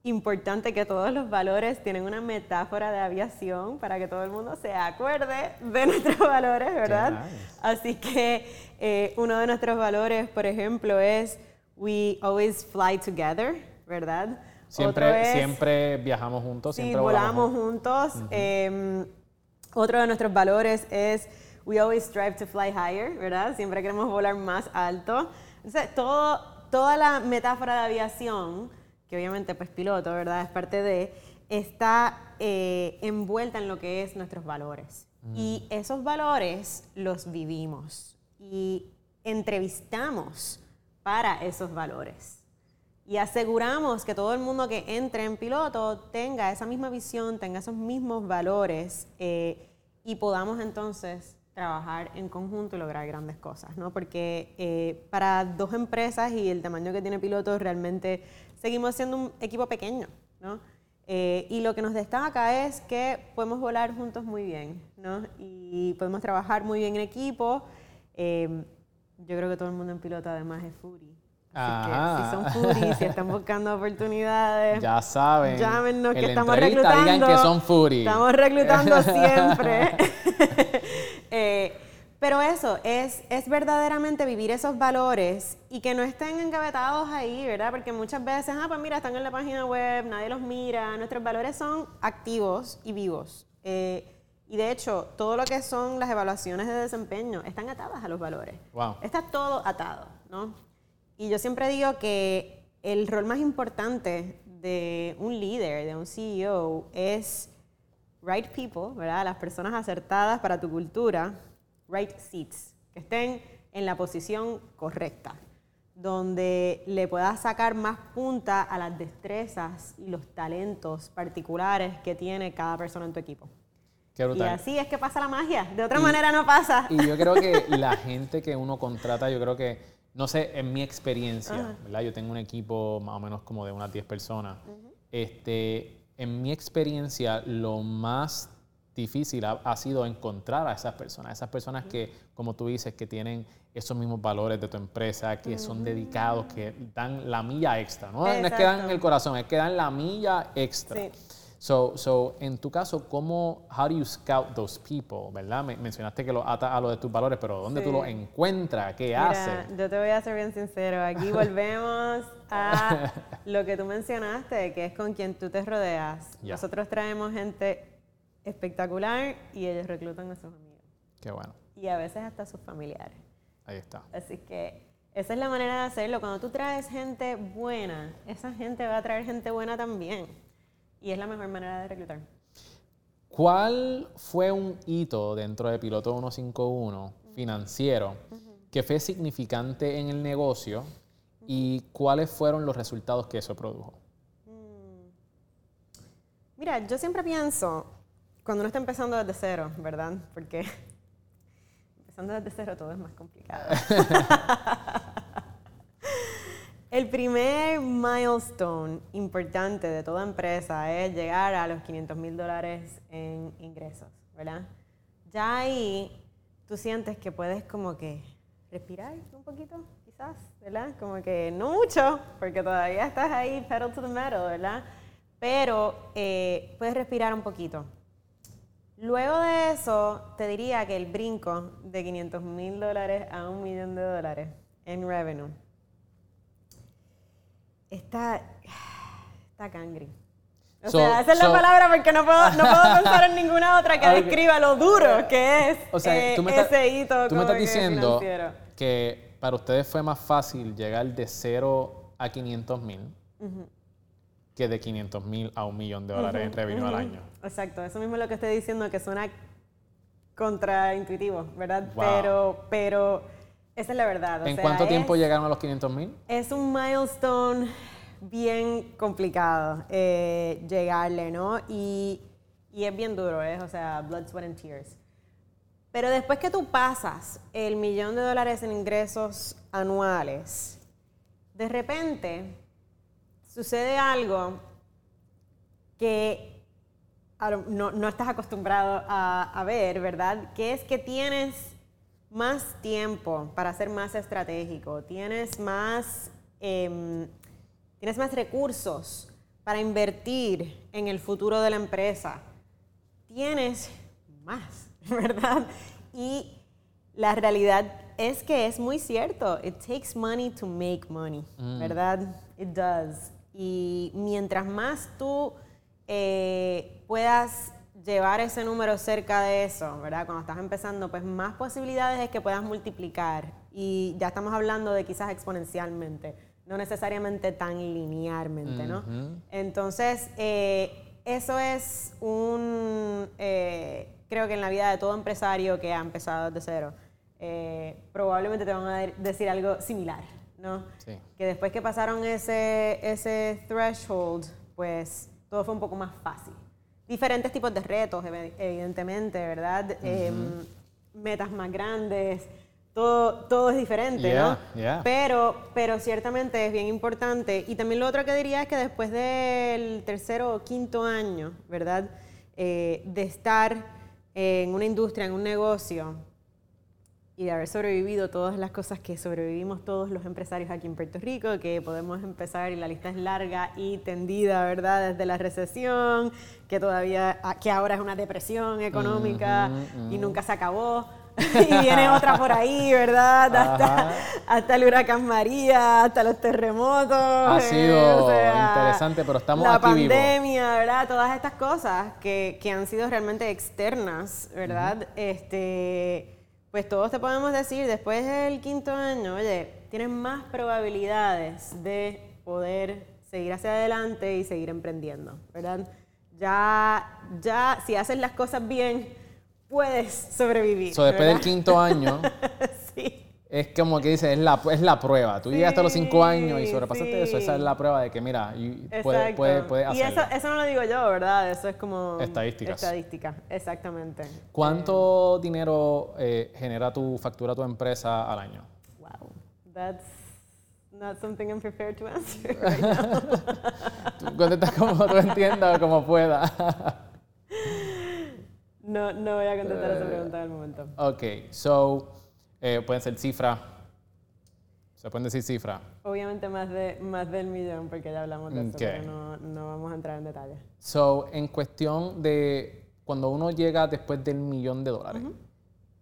importante que todos los valores tienen una metáfora de aviación para que todo el mundo se acuerde de *laughs* nuestros valores, ¿verdad? nice. Así que eh, uno de nuestros valores, por ejemplo, es we always fly together, ¿verdad? Siempre, es- siempre viajamos juntos, Sí, siempre volamos juntos. juntos. Eh, otro de nuestros valores es we always strive to fly higher, ¿verdad? Siempre queremos volar más alto. Entonces, todo, toda la metáfora de aviación, que obviamente pues piloto, ¿verdad? Es parte de, está eh, envuelta en lo que es nuestros valores. Y esos valores los vivimos y entrevistamos para esos valores y aseguramos que todo el mundo que entre en piloto tenga esa misma visión, tenga esos mismos valores eh, y podamos entonces trabajar en conjunto y lograr grandes cosas, ¿no? Porque eh, para dos empresas y el tamaño que tiene piloto realmente seguimos siendo un equipo pequeño, ¿no? Eh, y lo que nos destaca es que podemos volar juntos muy bien, ¿no? Y podemos trabajar muy bien en equipo. Eh, yo creo que todo el mundo en piloto además es foodie. Así que si son foodies, si están buscando oportunidades, Ya saben. llámenos en que estamos reclutando. digan que son foodies. Estamos reclutando siempre. *laughs* *laughs* Eh, pero eso, es, es verdaderamente vivir esos valores y que no estén engavetados ahí, ¿verdad? Porque muchas veces, ah, pues mira, están en la página web, nadie los mira. Nuestros valores son activos y vivos. Eh, y de hecho, todo lo que son las evaluaciones de desempeño están atadas a los valores. Wow. Está todo atado, ¿no? Y yo siempre digo que el rol más importante de un líder, de un CEO, es right people, ¿verdad? Las personas acertadas para tu cultura, right seats, que estén en la posición correcta, donde le puedas sacar más punta a las destrezas y los talentos particulares que tiene cada persona en tu equipo. Qué Y así es que pasa la magia, de otra Y- manera no pasa. Y yo creo que *laughs* la gente que uno contrata, yo creo que, no sé, en mi experiencia, ¿verdad? Yo tengo un equipo más o menos como de unas 10 personas. este, en mi experiencia, lo más difícil ha, ha sido encontrar a esas personas, esas personas que, como tú dices, que tienen esos mismos valores de tu empresa, que son dedicados, que dan la milla extra, ¿no? No es que dan el corazón, es que dan la milla extra. Sí. So, so, en tu caso, ¿cómo, how do you scout those people, verdad? Me- mencionaste que lo atas a lo de tus valores, pero ¿dónde tú los encuentras? ¿Qué Mira, haces? yo te voy a ser bien sincero. Aquí volvemos a *laughs* lo que tú mencionaste, que es con quien tú te rodeas. Nosotros traemos gente espectacular y ellos reclutan a sus amigos. Qué bueno, Y a veces hasta a sus familiares. ahí está. Así que esa es la manera de hacerlo. Cuando tú traes gente buena, esa gente va a traer gente buena también. Y es la mejor manera de reclutar. ¿Cuál fue un hito dentro de Piloto 151 financiero que fue significante en el negocio y cuáles fueron los resultados que eso produjo? Mira, yo siempre pienso, cuando uno está empezando desde cero, ¿verdad? Porque *laughs* empezando desde cero todo es más complicado. *laughs* El primer milestone importante de toda empresa es llegar a los 500 mil dólares en ingresos, ¿verdad? Ya ahí tú sientes que puedes como que respirar un poquito, quizás, ¿verdad? Como que no mucho, porque todavía estás ahí pedal to the metal, ¿verdad? Pero eh, puedes respirar un poquito. Luego de eso, te diría que el brinco de 500 mil dólares a un millón de dólares en revenue está, está cangri. O So- sea, esa es so- la palabra porque no puedo, no puedo *laughs* pensar en ninguna otra que describa lo duro que es O sea, eh, tú me estás, ese hito tú me estás que diciendo financiero. que para ustedes fue más fácil llegar de 0 a 500 mil que de 500 mil a un millón de dólares en revenue al año. Exacto, eso mismo es lo que estoy diciendo, que suena contraintuitivo, ¿verdad? Wow. Pero, pero esa es la verdad. o ¿En sea, cuánto tiempo es- llegaron a los 500 mil? Es un milestone bien complicado eh, llegarle, ¿no? Y, y es bien duro, ¿eh? O sea, blood, sweat and tears. Pero después que tú pasas el millón de dólares en ingresos anuales, de repente sucede algo que no, no estás acostumbrado a, a ver, ¿verdad? Que es que tienes más tiempo para ser más estratégico, tienes más, em, tienes más recursos para invertir en el futuro de la empresa, tienes más, *laughs* ¿verdad? Y la realidad es que es muy cierto. It takes money to make money, ¿verdad? It does. Y mientras más tú eh, puedas llevar ese número cerca de eso, ¿verdad? Cuando estás empezando, pues más posibilidades es que puedas multiplicar. Y ya estamos hablando de quizás exponencialmente, no necesariamente tan linealmente, ¿no? Entonces, eh, eso es un, eh, creo que en la vida de todo empresario que ha empezado desde cero, eh, probablemente te van a de- decir algo similar, ¿no? Sí. Que después que pasaron ese, ese threshold, pues todo fue un poco más fácil. Diferentes tipos de retos, ev- evidentemente, ¿verdad? Em, metas más grandes, todo, todo es diferente, Yeah, ¿no? yeah. Pero, pero ciertamente es bien importante. Y también lo otro que diría es que después del tercero o quinto año, ¿verdad? Eh, de estar en una industria, en un negocio, y de haber sobrevivido todas las cosas que sobrevivimos todos los empresarios aquí en Puerto Rico, que podemos empezar y la lista es larga y tendida, ¿verdad? Desde la recesión, que todavía, que ahora es una depresión económica y nunca se acabó. *laughs* y viene otra por ahí, ¿verdad? Hasta, hasta, el huracán María, hasta los terremotos. Ha sido interesante, pero estamos la aquí La pandemia, ¿verdad? Todas estas cosas que, que han sido realmente externas, ¿verdad? Este pues todos te podemos decir, después del quinto año, oye, tienes más probabilidades de poder seguir hacia adelante y seguir emprendiendo, ¿verdad? Ya, ya, si haces las cosas bien, puedes sobrevivir. So, después del quinto año, *laughs* sí es como que dice, es la, es la prueba. Tú llegaste a los cinco años y sobrepasaste eso, esa es la prueba de que, mira, puedes puede, puede hacerlo. Y eso, eso no lo digo yo, ¿verdad? Eso es como... Estadísticas. Estadística, exactamente. ¿Cuánto dinero eh, genera tu factura tu empresa al año? Wow, that's not something I'm prepared to answer *laughs* right now. tú contestas como tú entiendas o como puedas. no, no voy a contestar esa pregunta en el momento. Ok, so... Eh, pueden ser cifras. ¿Se pueden decir cifras? Obviamente más, de, más del millón, porque ya hablamos de eso, pero no, no, vamos a entrar en detalle. So, en cuestión de cuando uno llega después del millón de dólares,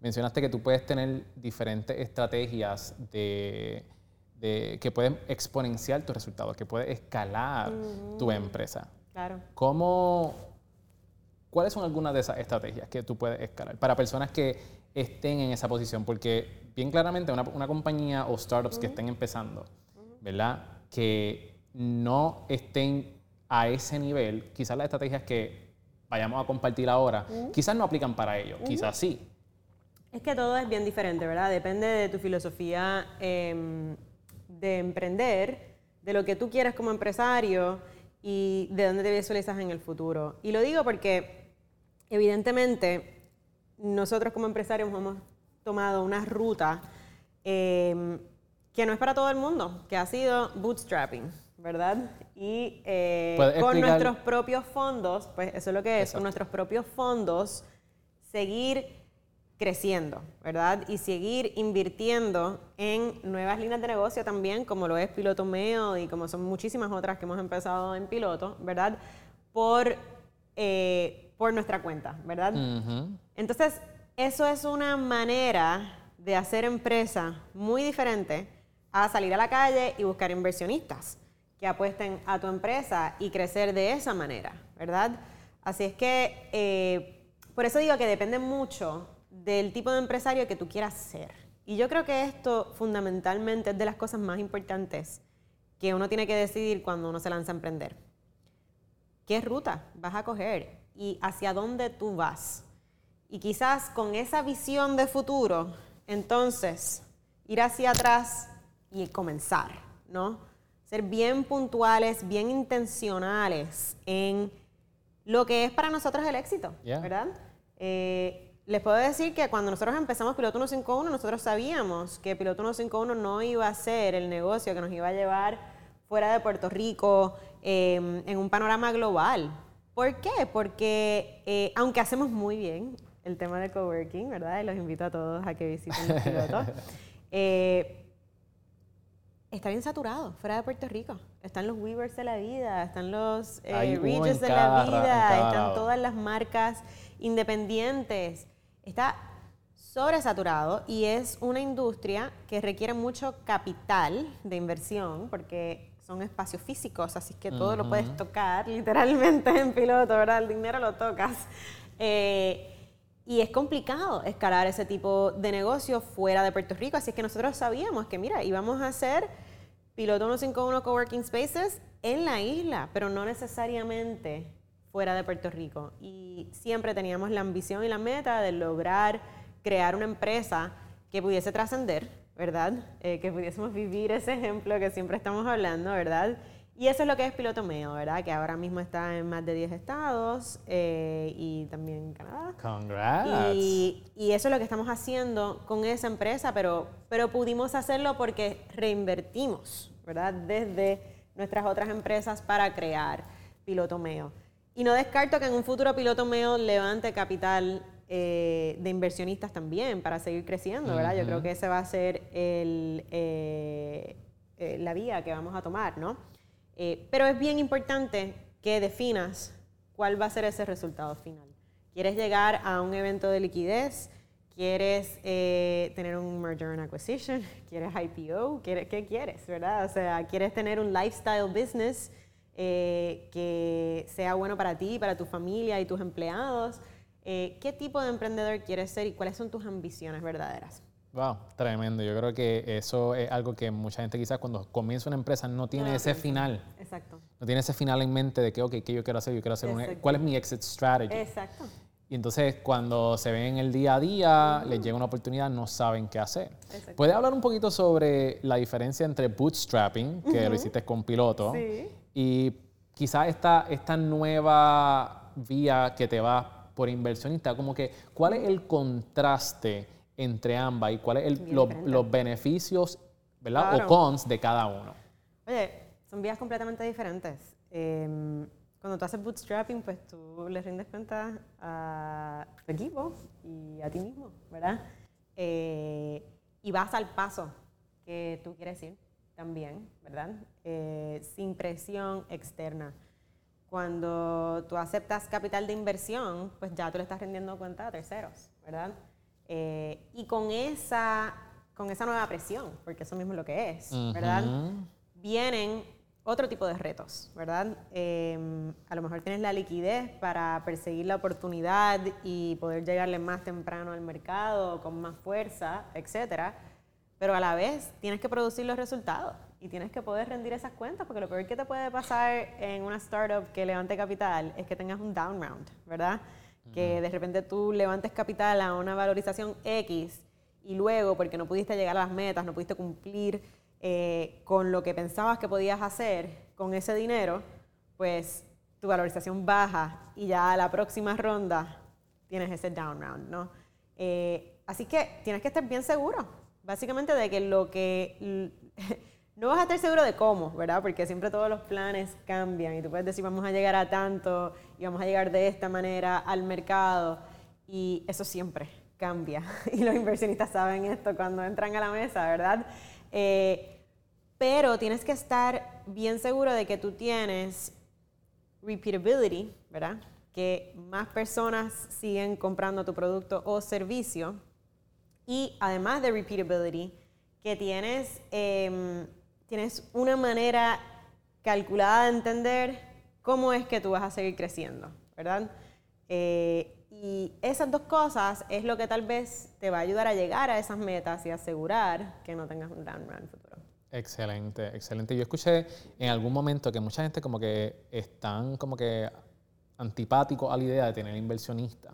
mencionaste que tú puedes tener diferentes estrategias de, de que pueden exponenciar tus resultados, que puedes escalar tu empresa. Claro. ¿Cómo, ¿Cuáles son algunas de esas estrategias que tú puedes escalar para personas que estén en esa posición, porque bien claramente una, una compañía o startups que estén empezando, ¿verdad? Que no estén a ese nivel, quizás las estrategias que vayamos a compartir ahora, quizás no aplican para ellos, quizás sí. Es que todo es bien diferente, ¿verdad? Depende de tu filosofía em, de emprender, de lo que tú quieres como empresario y de dónde te visualizas en el futuro. Y lo digo porque, evidentemente, nosotros como empresarios hemos tomado una ruta em, que no es para todo el mundo, que ha sido bootstrapping, ¿verdad? Y eh, con nuestros propios fondos, pues eso es lo que es, con nuestros propios fondos, seguir creciendo, ¿verdad? Y seguir invirtiendo en nuevas líneas de negocio también, como lo es Piloto Meo y como son muchísimas otras que hemos empezado en piloto, ¿verdad? Por eh, por nuestra cuenta, ¿verdad? Entonces, eso es una manera de hacer empresa muy diferente a salir a la calle y buscar inversionistas que apuesten a tu empresa y crecer de esa manera, ¿verdad? Así es que, eh, por eso digo que depende mucho del tipo de empresario que tú quieras ser. Y yo creo que esto fundamentalmente es de las cosas más importantes que uno tiene que decidir cuando uno se lanza a emprender. ¿Qué ruta vas a coger? y hacia dónde tú vas. Y quizás con esa visión de futuro, entonces ir hacia atrás y comenzar, ¿no? Ser bien puntuales, bien intencionales en lo que es para nosotros el éxito, ¿verdad? Eh, les puedo decir que cuando nosotros empezamos Piloto 151, nosotros sabíamos que Piloto 151 no iba a ser el negocio que nos iba a llevar fuera de Puerto Rico eh, en un panorama global. ¿Por qué? Porque eh, aunque hacemos muy bien el tema de coworking, ¿verdad? Y los invito a todos a que visiten *laughs* los pilotos. Eh, está bien saturado fuera de Puerto Rico. Están los Weavers de la vida, están los eh, de la vida, están todas las marcas independientes. Está sobresaturado y es una industria que requiere mucho capital de inversión porque son espacios físicos, así que todo lo puedes tocar *laughs* literalmente en piloto, ¿verdad? El dinero lo tocas. Eh, y es complicado escalar ese tipo de negocio fuera de Puerto Rico, así que nosotros sabíamos que, mira, íbamos a hacer piloto 151 coworking spaces en la isla, pero no necesariamente fuera de Puerto Rico. Y siempre teníamos la ambición y la meta de lograr crear una empresa que pudiese trascender ¿verdad? Eh, que pudiésemos vivir ese ejemplo que siempre estamos hablando, ¿verdad? Y eso es lo que es Piloto Meo, ¿verdad? Que ahora mismo está en más de 10 estados eh, y también en Canadá. Congrats. Y, y, eso es lo que estamos haciendo con esa empresa, pero, pero pudimos hacerlo porque reinvertimos, ¿verdad? Desde nuestras otras empresas para crear Piloto Meo. Y no descarto que en un futuro Piloto Meo levante capital eh, de inversionistas también para seguir creciendo, ¿verdad? Yo creo que ese va a ser el, eh, eh, la vía que vamos a tomar, ¿no? Pero es bien importante que definas cuál va a ser ese resultado final. ¿Quieres llegar a un evento de liquidez? ¿Quieres tener un merger and acquisition? *laughs* ¿Quieres IPO? ¿Qué quieres, verdad? O sea, ¿quieres tener un lifestyle business que sea bueno para ti, para tu familia y tus empleados? Eh, ¿Qué tipo de emprendedor quieres ser y cuáles son tus ambiciones verdaderas? Wow, tremendo. Yo creo que eso es algo que mucha gente quizás cuando comienza una empresa no tiene ese final. Exacto. No tiene ese final en mente de que, ok, ¿qué yo quiero hacer? Yo quiero hacer un, ¿Cuál es mi exit strategy? Exacto. Y entonces cuando se ven en el día a día, les llega una oportunidad, no saben qué hacer. ¿Puedes hablar un poquito sobre la diferencia entre bootstrapping, que lo hiciste con piloto, sí. y quizás esta, esta nueva vía que te va por inversionista, como que cuál es el contraste entre ambas y cuáles son los beneficios ¿verdad? o cons de cada uno. Oye, son vías completamente diferentes. Em, cuando tú haces bootstrapping, pues tú le rindes cuenta a tu equipo y a ti mismo, ¿verdad? Eh, y vas al paso que tú quieres ir también, ¿verdad? Eh, sin presión externa. Cuando tú aceptas capital de inversión, pues ya tú le estás rindiendo cuenta a terceros, ¿verdad? Eh, y con esa, con esa nueva presión, porque eso mismo es lo que es, ¿verdad? Vienen otro tipo de retos, ¿verdad? Em, a lo mejor tienes la liquidez para perseguir la oportunidad y poder llegarle más temprano al mercado, con más fuerza, etcétera, pero a la vez tienes que producir los resultados y tienes que poder rendir esas cuentas, porque lo peor que te puede pasar en una startup que levante capital es que tengas un down round, ¿verdad? Que de repente tú levantes capital a una valorización X y luego, porque no pudiste llegar a las metas, no pudiste cumplir eh, con lo que pensabas que podías hacer con ese dinero, pues tu valorización baja y ya a la próxima ronda tienes ese down round, ¿no? Eh, así que tienes que estar bien seguro, básicamente, de que lo que *laughs* no vas a estar seguro de cómo, ¿verdad? Porque siempre todos los planes cambian y tú puedes decir vamos a llegar a tanto y vamos a llegar de esta manera al mercado y eso siempre cambia *laughs* y los inversionistas saben esto cuando entran a la mesa, ¿verdad? Eh, pero tienes que estar bien seguro de que tú tienes repeatability, ¿verdad? Que más personas siguen comprando tu producto o servicio y además de repeatability, que tienes... Em, tienes una manera calculada de entender cómo es que tú vas a seguir creciendo, ¿verdad? Eh, y esas dos cosas es lo que tal vez te va a ayudar a llegar a esas metas y asegurar que no tengas un down run futuro. Excelente, excelente. Yo escuché en algún momento que mucha gente como que están como que antipáticos a la idea de tener inversionistas.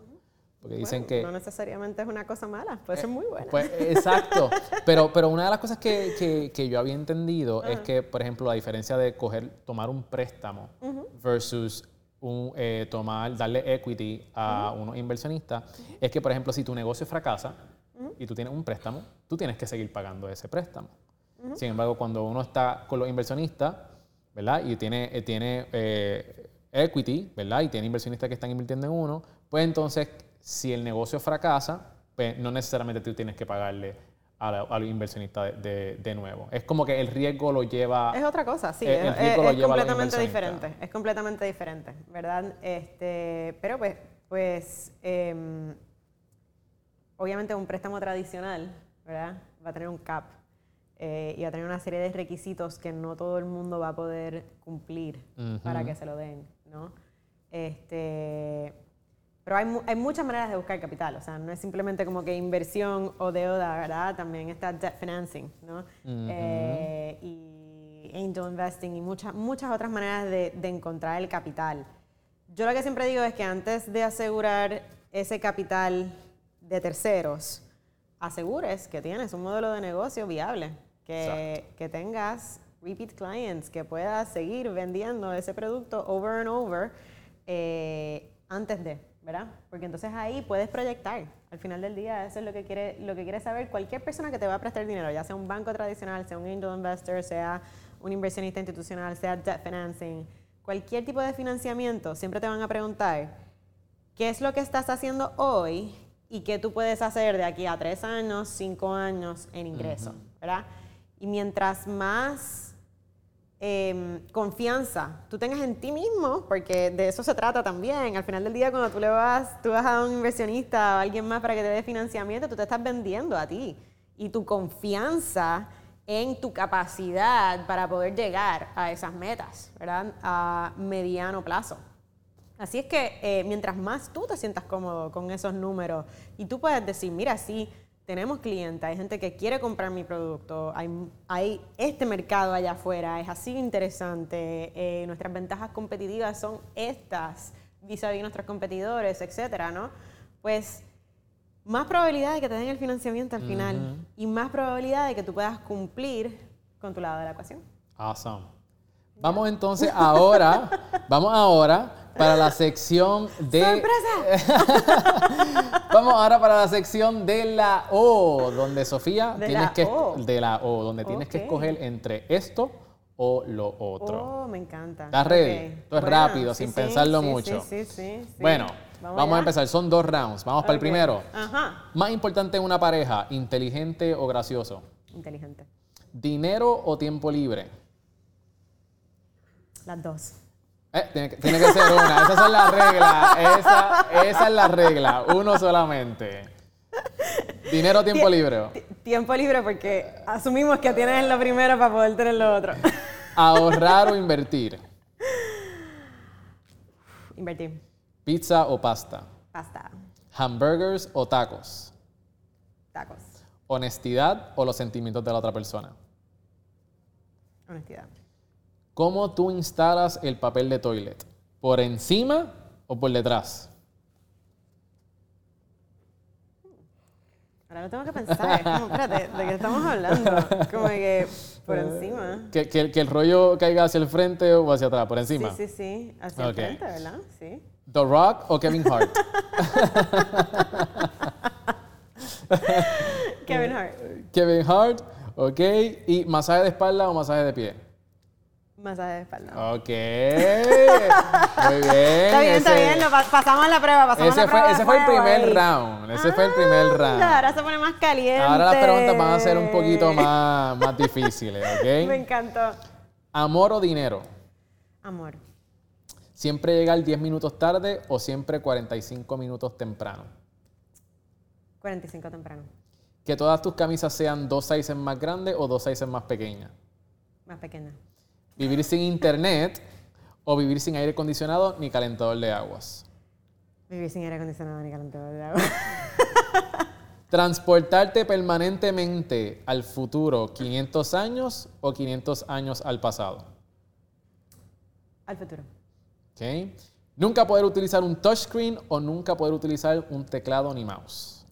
Porque dicen que... No necesariamente es una cosa mala, puede ser muy buena. Pues, exacto. *laughs* pero, pero una de las cosas que, que, yo había entendido es que, por ejemplo, la diferencia de coger, tomar un préstamo versus un, eh, tomar, darle equity a unos inversionistas, es que, por ejemplo, si tu negocio fracasa y tú tienes un préstamo, tú tienes que seguir pagando ese préstamo. Sin embargo, cuando uno está con los inversionistas, ¿verdad? Y tiene, eh, tiene eh, equity, ¿verdad? Y tiene inversionistas que están invirtiendo en uno, pues entonces si el negocio fracasa, pues no necesariamente tú tienes que pagarle al inversionista de, de, nuevo. Es como que el riesgo lo lleva... Es otra cosa, sí. es, completamente diferente. Es completamente diferente, ¿verdad? Este, pero pues, pues em, obviamente un préstamo tradicional, ¿verdad? Va a tener un cap eh, y va a tener una serie de requisitos que no todo el mundo va a poder cumplir para que se lo den, ¿no? Este, pero hay, hay, muchas maneras de buscar capital, o sea, no es simplemente como que inversión o deuda, ¿verdad? También está debt financing, ¿no? Eh, y angel investing y muchas, muchas otras maneras de, de, encontrar el capital. Yo lo que siempre digo es que antes de asegurar ese capital de terceros, asegures que tienes un modelo de negocio viable, que, que tengas repeat clients, que puedas seguir vendiendo ese producto over and over eh, antes de. ¿Verdad? Porque entonces ahí puedes proyectar. Al final del día, eso es lo que quiere, lo que quiere saber cualquier persona que te va a prestar dinero, ya sea un banco tradicional, sea un angel investor, sea un inversionista institucional, sea debt financing, cualquier tipo de financiamiento, siempre te van a preguntar, ¿qué es lo que estás haciendo hoy y qué tú puedes hacer de aquí a tres años, cinco años en ingreso, ¿verdad? Y mientras más em, confianza tú tengas en ti mismo, porque de eso se trata también. Al final del día, cuando tú le vas, tú vas a un inversionista o a alguien más para que te dé financiamiento, tú te estás vendiendo a ti. Y tu confianza en tu capacidad para poder llegar a esas metas, ¿verdad? A mediano plazo. Así es que eh, mientras más tú te sientas cómodo con esos números y tú puedes decir, mira, sí, tenemos clientes, hay gente que quiere comprar mi producto, hay, hay este mercado allá afuera, es así interesante, eh, nuestras ventajas competitivas son estas vis a vis nuestros competidores, etcétera, ¿no? Pues más probabilidad de que te den el financiamiento al final y más probabilidad de que tú puedas cumplir con tu lado de la ecuación. Awesome. Vamos entonces ahora, vamos ahora para la sección de... ¡Sorpresa! *laughs* Vamos ahora para la sección de la O, donde Sofía De tienes la que O. de la O, donde tienes que escoger entre esto o lo otro. Oh, me encanta. ¿Estás ready? Esto es rápido, sin pensarlo sí, mucho. Sí, sí, sí. Bueno, vamos, a empezar. Son dos rounds. Vamos para el primero. Ajá. Más importante en una pareja, inteligente o gracioso. Inteligente. Dinero o tiempo libre. Las dos. Eh, tiene, que, tiene que ser una. Esas son las reglas. Esa, esa es la regla. Uno solamente. Dinero o tiempo libre. Ti- Tiempo libre porque asumimos que tienes lo primero para poder tener lo otro. *laughs* Ahorrar o invertir. Invertir. Pizza o pasta. Pasta. Hamburgers o tacos. Tacos. Honestidad o los sentimientos de la otra persona. Honestidad. ¿Cómo tú instalas el papel de toilet? ¿Por encima o por detrás? Ahora lo tengo que pensar. Es como, espérate, ¿de qué estamos hablando? Como que por encima. ¿Que, que- que el rollo caiga hacia el frente o hacia atrás? ¿Por Sí, encima? sí, sí. Hacia Ok. el frente, ¿verdad? Sí. ¿The Rock o Kevin Hart? *laughs* Kevin Hart. Kevin Hart, ok. ¿Y masaje de espalda o masaje de pie? Masaje de espalda. Ok. *laughs* Muy bien. Está bien, está bien. lo pa- pasamos la prueba, pasamos Ese la fue, prueba. ese fue el primer ahí. round. Ese fue el primer Anda, round. Ahora se pone más caliente. Ahora las preguntas van a ser un poquito más, más difíciles, *laughs* Me ¿ok? encantó. Amor o dinero. Amor. ¿Siempre llegar 10 minutos tarde o siempre 45 minutos temprano? 45 temprano. Que todas tus camisas sean dos sizes más grandes o dos sizes más pequeñas. Más pequeña. Vivir sin internet o vivir sin aire acondicionado ni calentador de aguas. Vivir sin aire acondicionado ni calentador de agua. *laughs* Transportarte permanentemente al futuro 500 años o 500 años al pasado. Al futuro. ¿Ok? Nunca poder utilizar un touchscreen o nunca poder utilizar un teclado ni mouse.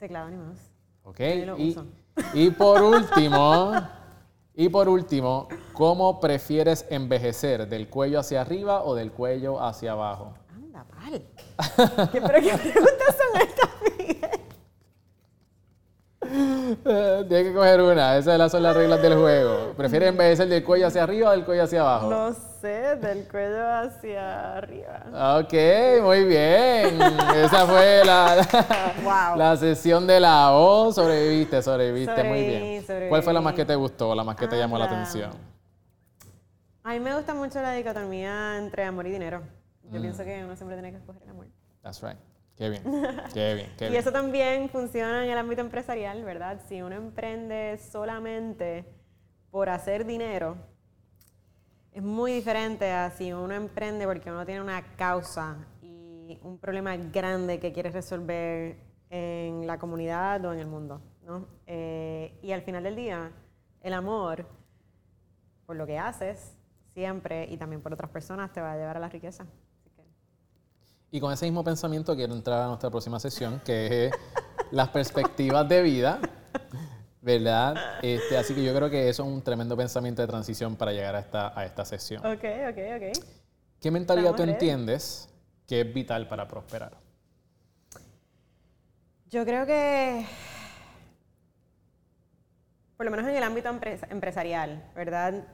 Teclado ni mouse. ¿Ok? Yo lo Y, uso. y por último, *laughs* y por último, ¿cómo prefieres envejecer? ¿Del cuello hacia arriba o del cuello hacia abajo? Anda, pal. *laughs* ¿Qué, pero qué preguntas son estas, *laughs* Tienes que coger una. Esas son las reglas del juego. ¿Prefieres envejecer del cuello hacia arriba o del cuello hacia abajo? No sé, del cuello hacia arriba. Ok, muy bien. Esa fue la, *laughs* Wow. la sesión de la O. Sobreviviste, sobreviviste muy bien. sobreviví. ¿Cuál fue la más que te gustó, la más que te llamó la Anda. atención? A mí me gusta mucho la dicotomía entre amor y dinero. Yo Mm. pienso que uno siempre tiene que escoger el amor. That's right. Qué bien, qué bien, qué Y bien. eso también funciona en el ámbito empresarial, ¿verdad? Si uno emprende solamente por hacer dinero, es muy diferente a si uno emprende porque uno tiene una causa y un problema grande que quiere resolver en la comunidad o en el mundo, ¿no? Eh, y al final del día, el amor, por lo que haces, siempre, y también por otras personas, te va a llevar a la riqueza. Y con ese mismo pensamiento quiero entrar a nuestra próxima sesión, que es las perspectivas de vida, ¿verdad? Este, así que yo creo que eso es un tremendo pensamiento de transición para llegar a esta, a esta sesión. Ok, ok, ok. ¿Qué mentalidad Estamos tú ready. entiendes que es vital para prosperar? Yo creo que, por lo menos en el ámbito empres- empresarial, ¿verdad?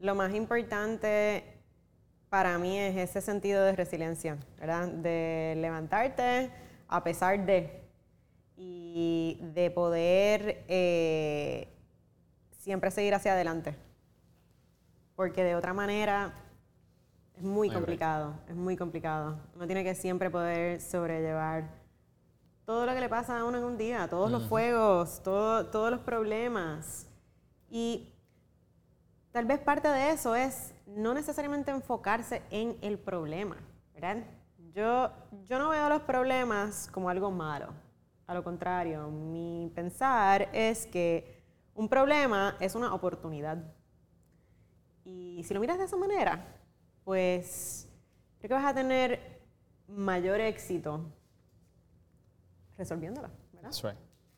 Lo más importante para mí es ese sentido de resiliencia, ¿verdad? De levantarte a pesar de y de poder eh, siempre seguir hacia adelante. Porque de otra manera es muy complicado, es muy complicado. Uno tiene que siempre poder sobrellevar todo lo que le pasa a uno en un día, todos los fuegos, todos los problemas. Y tal vez parte de eso es no necesariamente enfocarse en el problema, ¿verdad? Yo, yo no veo los problemas como algo malo. A lo contrario, mi pensar es que un problema es una oportunidad. Y si lo miras de esa manera, pues creo que vas a tener mayor éxito resolviéndola, ¿verdad?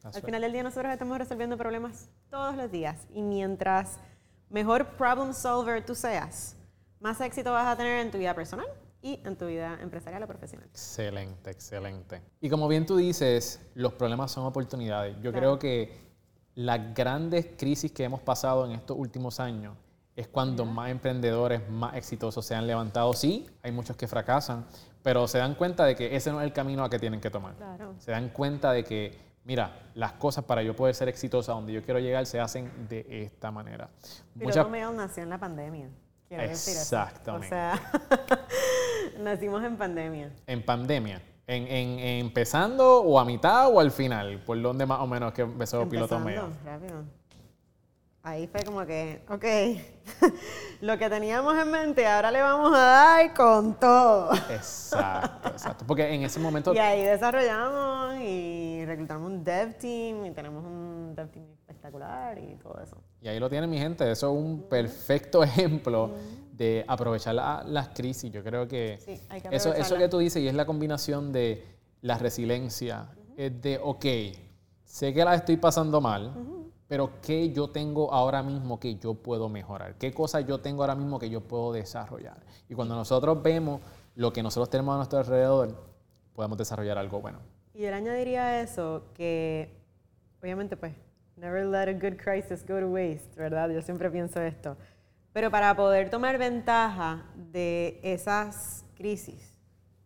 Al final del día nosotros estamos resolviendo problemas todos los días y mientras mejor problem solver tú seas, más éxito vas a tener en tu vida personal y en tu vida empresarial o profesional. Excelente, excelente. Y como bien tú dices, los problemas son oportunidades. Yo creo que las grandes crisis que hemos pasado en estos últimos años es cuando más emprendedores más exitosos se han levantado. Sí, hay muchos que fracasan, pero se dan cuenta de que ese no es el camino a que tienen que tomar. Se dan cuenta de que, mira, las cosas para yo poder ser exitosa donde yo quiero llegar se hacen de esta manera. Pero Mucha... nació en la pandemia. Exactamente. O sea, *laughs* nacimos en pandemia. En pandemia. En, en, empezando o a mitad o al final, por donde más o menos que empezó Piloto Medio. rápido. Ahí fue como que, ok, *laughs* lo que teníamos en mente ahora le vamos a dar con todo. Exacto, *laughs* exacto. Porque en ese momento... Y ahí desarrollamos y reclutamos un dev team y tenemos un dev team espectacular y todo eso. Y ahí lo tienen mi gente, eso es un perfecto *laughs* ejemplo de aprovechar las crisis. Yo creo que, sí, hay que eso, eso que tú dices y es la combinación de la resiliencia, es de, ok, sé que la estoy pasando mal, pero ¿qué yo tengo ahora mismo que yo puedo mejorar? ¿Qué cosas yo tengo ahora mismo que yo puedo desarrollar? Y cuando nosotros vemos lo que nosotros tenemos a nuestro alrededor, podemos desarrollar algo bueno. Y yo le añadiría a eso que, obviamente, pues, never let a good crisis go to waste, ¿verdad? Yo siempre pienso esto. Pero para poder tomar ventaja de esas crisis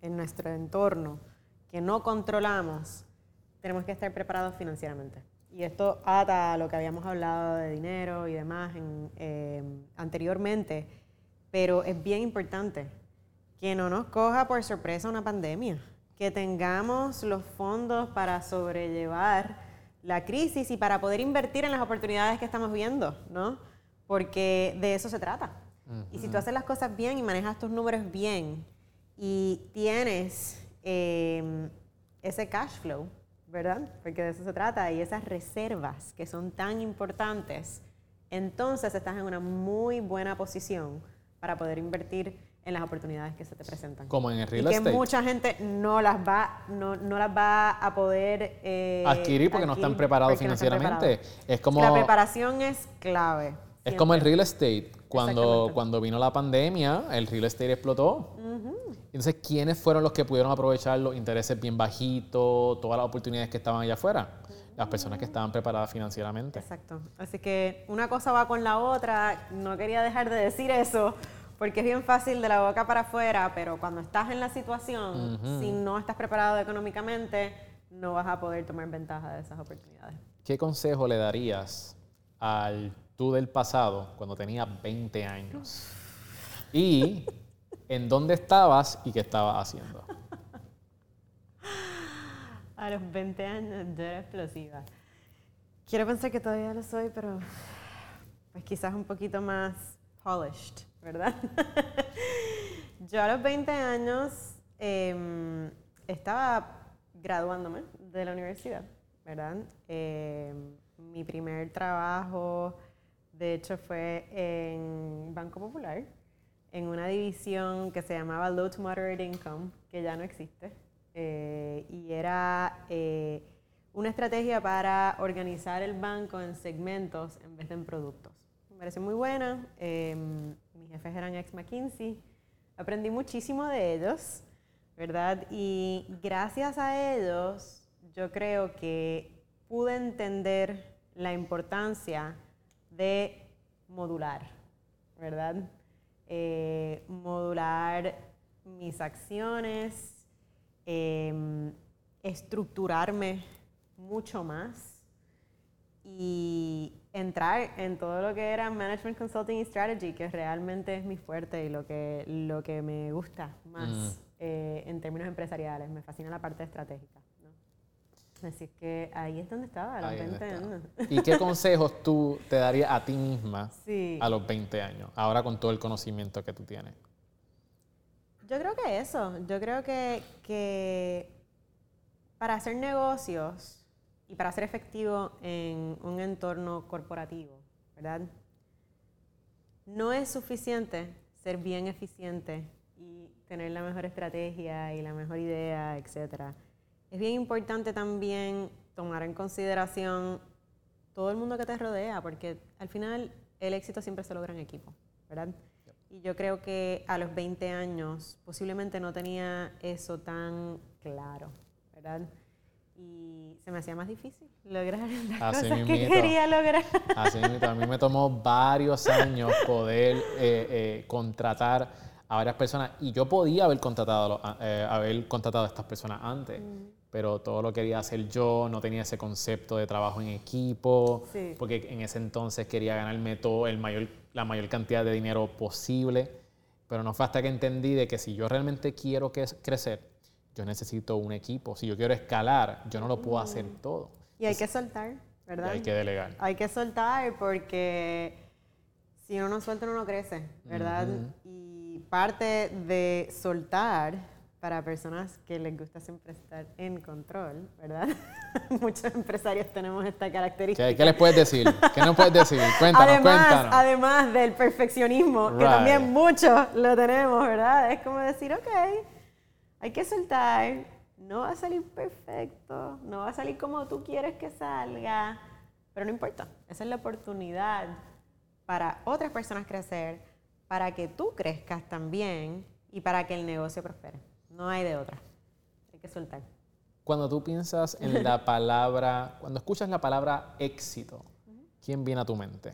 en nuestro entorno que no controlamos, tenemos que estar preparados financieramente. Y esto ata a lo que habíamos hablado de dinero y demás eh, anteriormente, pero es bien importante que no nos coja por sorpresa una pandemia, que tengamos los fondos para sobrellevar la crisis y para poder invertir en las oportunidades que estamos viendo, ¿no? Porque de eso se trata. Y si tú haces las cosas bien y manejas tus números bien y tienes eh, ese cash flow, ¿verdad? Porque de eso se trata, y esas reservas que son tan importantes, entonces estás en una muy buena posición para poder invertir en las oportunidades que se te presentan. Como en el real y que mucha gente no las va, no, no las va a poder eh, adquirir porque no están preparados financieramente. es como la preparación es clave. Es como el real estate. Cuando, cuando vino la pandemia, el real estate explotó. Entonces, ¿quiénes fueron los que pudieron aprovechar los intereses bien bajitos, todas las oportunidades que estaban allá afuera? Las personas que estaban preparadas financieramente. Exacto. Así que una cosa va con la otra. No quería dejar de decir eso, porque es bien fácil de la boca para afuera, pero cuando estás en la situación, si no estás preparado económicamente, no vas a poder tomar ventaja de esas oportunidades. ¿Qué consejo le darías al tú del pasado cuando tenía 20 años? Y en dónde estabas y qué estabas haciendo. A los 20 años yo era explosiva. Quiero pensar que todavía lo soy, pero pues quizás un poquito más polished, ¿verdad? *laughs* yo a los 20 años em, estaba graduándome de la universidad, ¿verdad? Em, mi primer trabajo, de hecho, fue en Banco Popular en una división que se llamaba Low to Moderate Income, que ya no existe, eh, y era eh, una estrategia para organizar el banco en segmentos en vez de en productos. Me pareció muy buena, em, mis jefes eran ex McKinsey, aprendí muchísimo de ellos, ¿verdad? Y gracias a ellos yo creo que pude entender la importancia de modular, ¿verdad? eh, modular mis acciones, em, estructurarme mucho más y entrar en todo lo que era Management Consulting y Strategy, que realmente es mi fuerte y lo que, lo que me gusta más Mm. eh, en términos empresariales. Me fascina la parte estratégica. Así que ahí es donde estaba, a los Ahí es 20 donde años. ¿Y qué *laughs* consejos tú te darías a ti misma Sí. a los 20 años, ahora con todo el conocimiento que tú tienes? Yo creo que eso, yo creo que, que para hacer negocios y para ser efectivo en un entorno corporativo, ¿verdad? No es suficiente ser bien eficiente y tener la mejor estrategia y la mejor idea, etc. Es bien importante también tomar en consideración todo el mundo que te rodea, porque al final el éxito siempre se logra en equipo, ¿verdad? Y yo creo que a los 20 años posiblemente no tenía eso tan claro, ¿verdad? Y se me hacía más difícil lograr *laughs* las Así cosas que quería lograr. Así mismo, a mí me tomó varios años poder eh, eh, contratar a varias personas y yo podía haber contratado, eh, haber contratado a estas personas antes, pero todo lo quería hacer yo, no tenía ese concepto de trabajo en equipo, Sí. porque en ese entonces quería ganarme todo el mayor, la mayor cantidad de dinero posible, pero no fue hasta que entendí de que si yo realmente quiero que- crecer, yo necesito un equipo, si yo quiero escalar, yo no lo puedo hacer todo, Y hay que soltar, y ¿verdad? hay que delegar. Hay que soltar porque si uno no suelta, uno no crece, ¿verdad? Y parte de soltar para personas que les gusta siempre estar en control, ¿verdad? *laughs* Muchos empresarios tenemos esta característica. ¿Qué, qué les puedes decir? ¿Qué nos puedes decir? *laughs* Cuéntanos, además, cuéntanos. además del perfeccionismo, que Right. también muchos lo tenemos, ¿verdad? Es como decir, ok, hay que soltar, no va a salir perfecto, no va a salir como tú quieres que salga, pero no importa, esa es la oportunidad para otras personas crecer, para que tú crezcas también y para que el negocio prospere. No hay de otra, hay que soltar. Cuando tú piensas en la *laughs* palabra, cuando escuchas la palabra éxito, ¿quién viene a tu mente?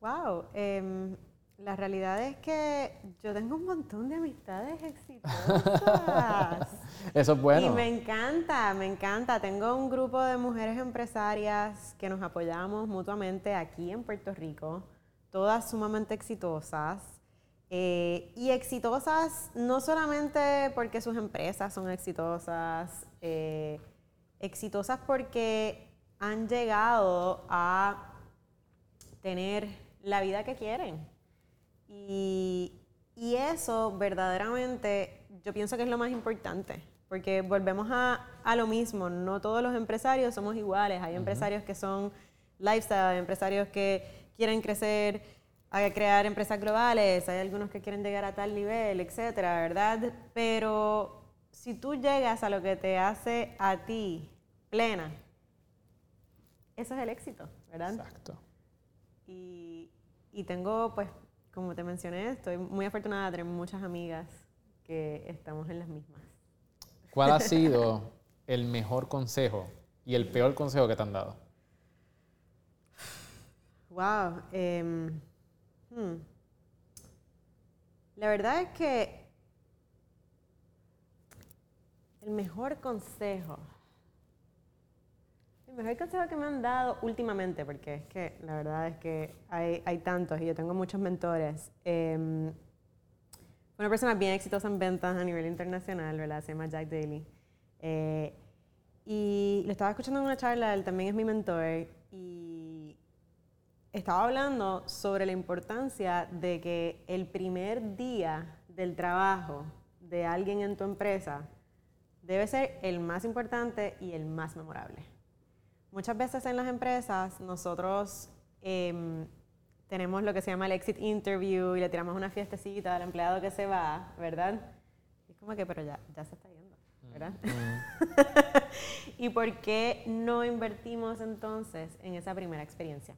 Wow, em, la realidad es que yo tengo un montón de amistades exitosas. *laughs* Eso es bueno. Y me encanta, me encanta. Tengo un grupo de mujeres empresarias que nos apoyamos mutuamente aquí en Puerto Rico, todas sumamente exitosas. Eh, y exitosas no solamente porque sus empresas son exitosas, eh, exitosas porque han llegado a tener la vida que quieren. Y, y eso verdaderamente yo pienso que es lo más importante, porque volvemos a, a lo mismo, no todos los empresarios somos iguales, hay empresarios que son lifestyle, hay empresarios que quieren crecer, a crear empresas globales, hay algunos que quieren llegar a tal nivel, etcétera, ¿verdad? Pero si tú llegas a lo que te hace a ti plena, eso es el éxito, ¿verdad? Exacto. Y, y tengo, pues, como te mencioné, estoy muy afortunada de tener muchas amigas que estamos en las mismas. ¿Cuál ha *laughs* sido el mejor consejo y el peor consejo que te han dado? Wow. em, hmm. La verdad es que el mejor consejo, el mejor consejo que me han dado últimamente, porque es que la verdad es que hay, hay tantos y yo tengo muchos mentores. em, una persona bien exitosa en ventas a nivel internacional, ¿verdad? Se llama Jack Daly. Eh, y lo estaba escuchando en una charla, él también es mi mentor, y estaba hablando sobre la importancia de que el primer día del trabajo de alguien en tu empresa debe ser el más importante y el más memorable. Muchas veces en las empresas nosotros em, tenemos lo que se llama el exit interview y le tiramos una fiestecita al empleado que se va, ¿verdad? Y es como que, pero ya, ya se está yendo, ¿verdad? *laughs* ¿Y por qué no invertimos entonces en esa primera experiencia?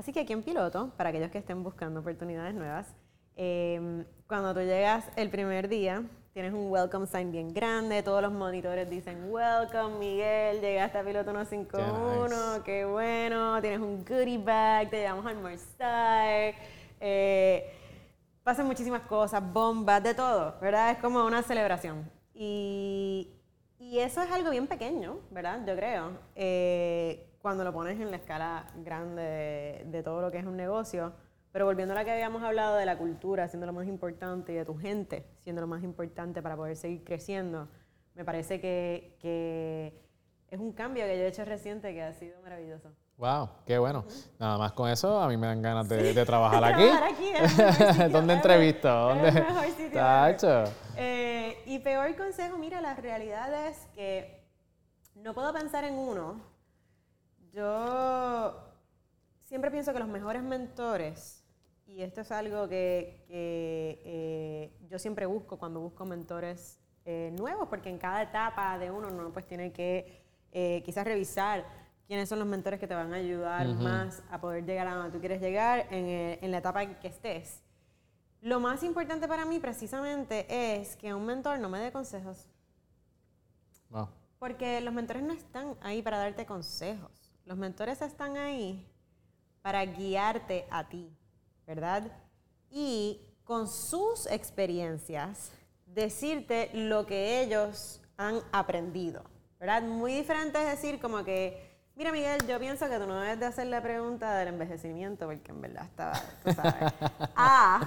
Así que aquí en Piloto, para aquellos que estén buscando oportunidades nuevas, eh, cuando tú llegas el primer día, tienes un welcome sign bien grande, todos los monitores dicen welcome Miguel, llegaste a Piloto 151, Qué nice. qué bueno, tienes un goodie bag, te llevamos a almorzar, Eh, pasan muchísimas cosas, bombas, de todo, ¿verdad? Es como una celebración. Y, y eso es algo bien pequeño, ¿verdad? Yo creo. Eh, cuando lo pones en la escala grande de, de todo lo que es un negocio. Pero volviendo a la que habíamos hablado de la cultura siendo lo más importante y de tu gente siendo lo más importante para poder seguir creciendo, me parece que, que es un cambio que yo he hecho reciente que ha sido maravilloso. Wow, qué bueno. Nada más con eso, a mí me dan ganas de, de trabajar *laughs* aquí. Trabajar aquí es el mejor *laughs* sitio ¿Dónde entrevisto? Es ¿Dónde? el mejor sitio. Eh, y peor consejo, mira, la realidad es que no puedo pensar en uno. Yo siempre pienso que los mejores mentores, y esto es algo que, que, eh, yo siempre busco cuando busco mentores eh, nuevos, porque en cada etapa de uno uno pues tiene que eh, quizás revisar quiénes son los mentores que te van a ayudar más a poder llegar a donde tú quieres llegar en, el- en la etapa en que estés. Lo más importante para mí precisamente es que un mentor no me dé consejos, Wow. porque los mentores no están ahí para darte consejos. Los mentores están ahí para guiarte a ti, ¿verdad? Y con sus experiencias decirte lo que ellos han aprendido, ¿verdad? Muy diferente es decir como que, mira Miguel, yo pienso que tú no debes de hacer la pregunta del envejecimiento porque en verdad está, tú sabes, *laughs* a,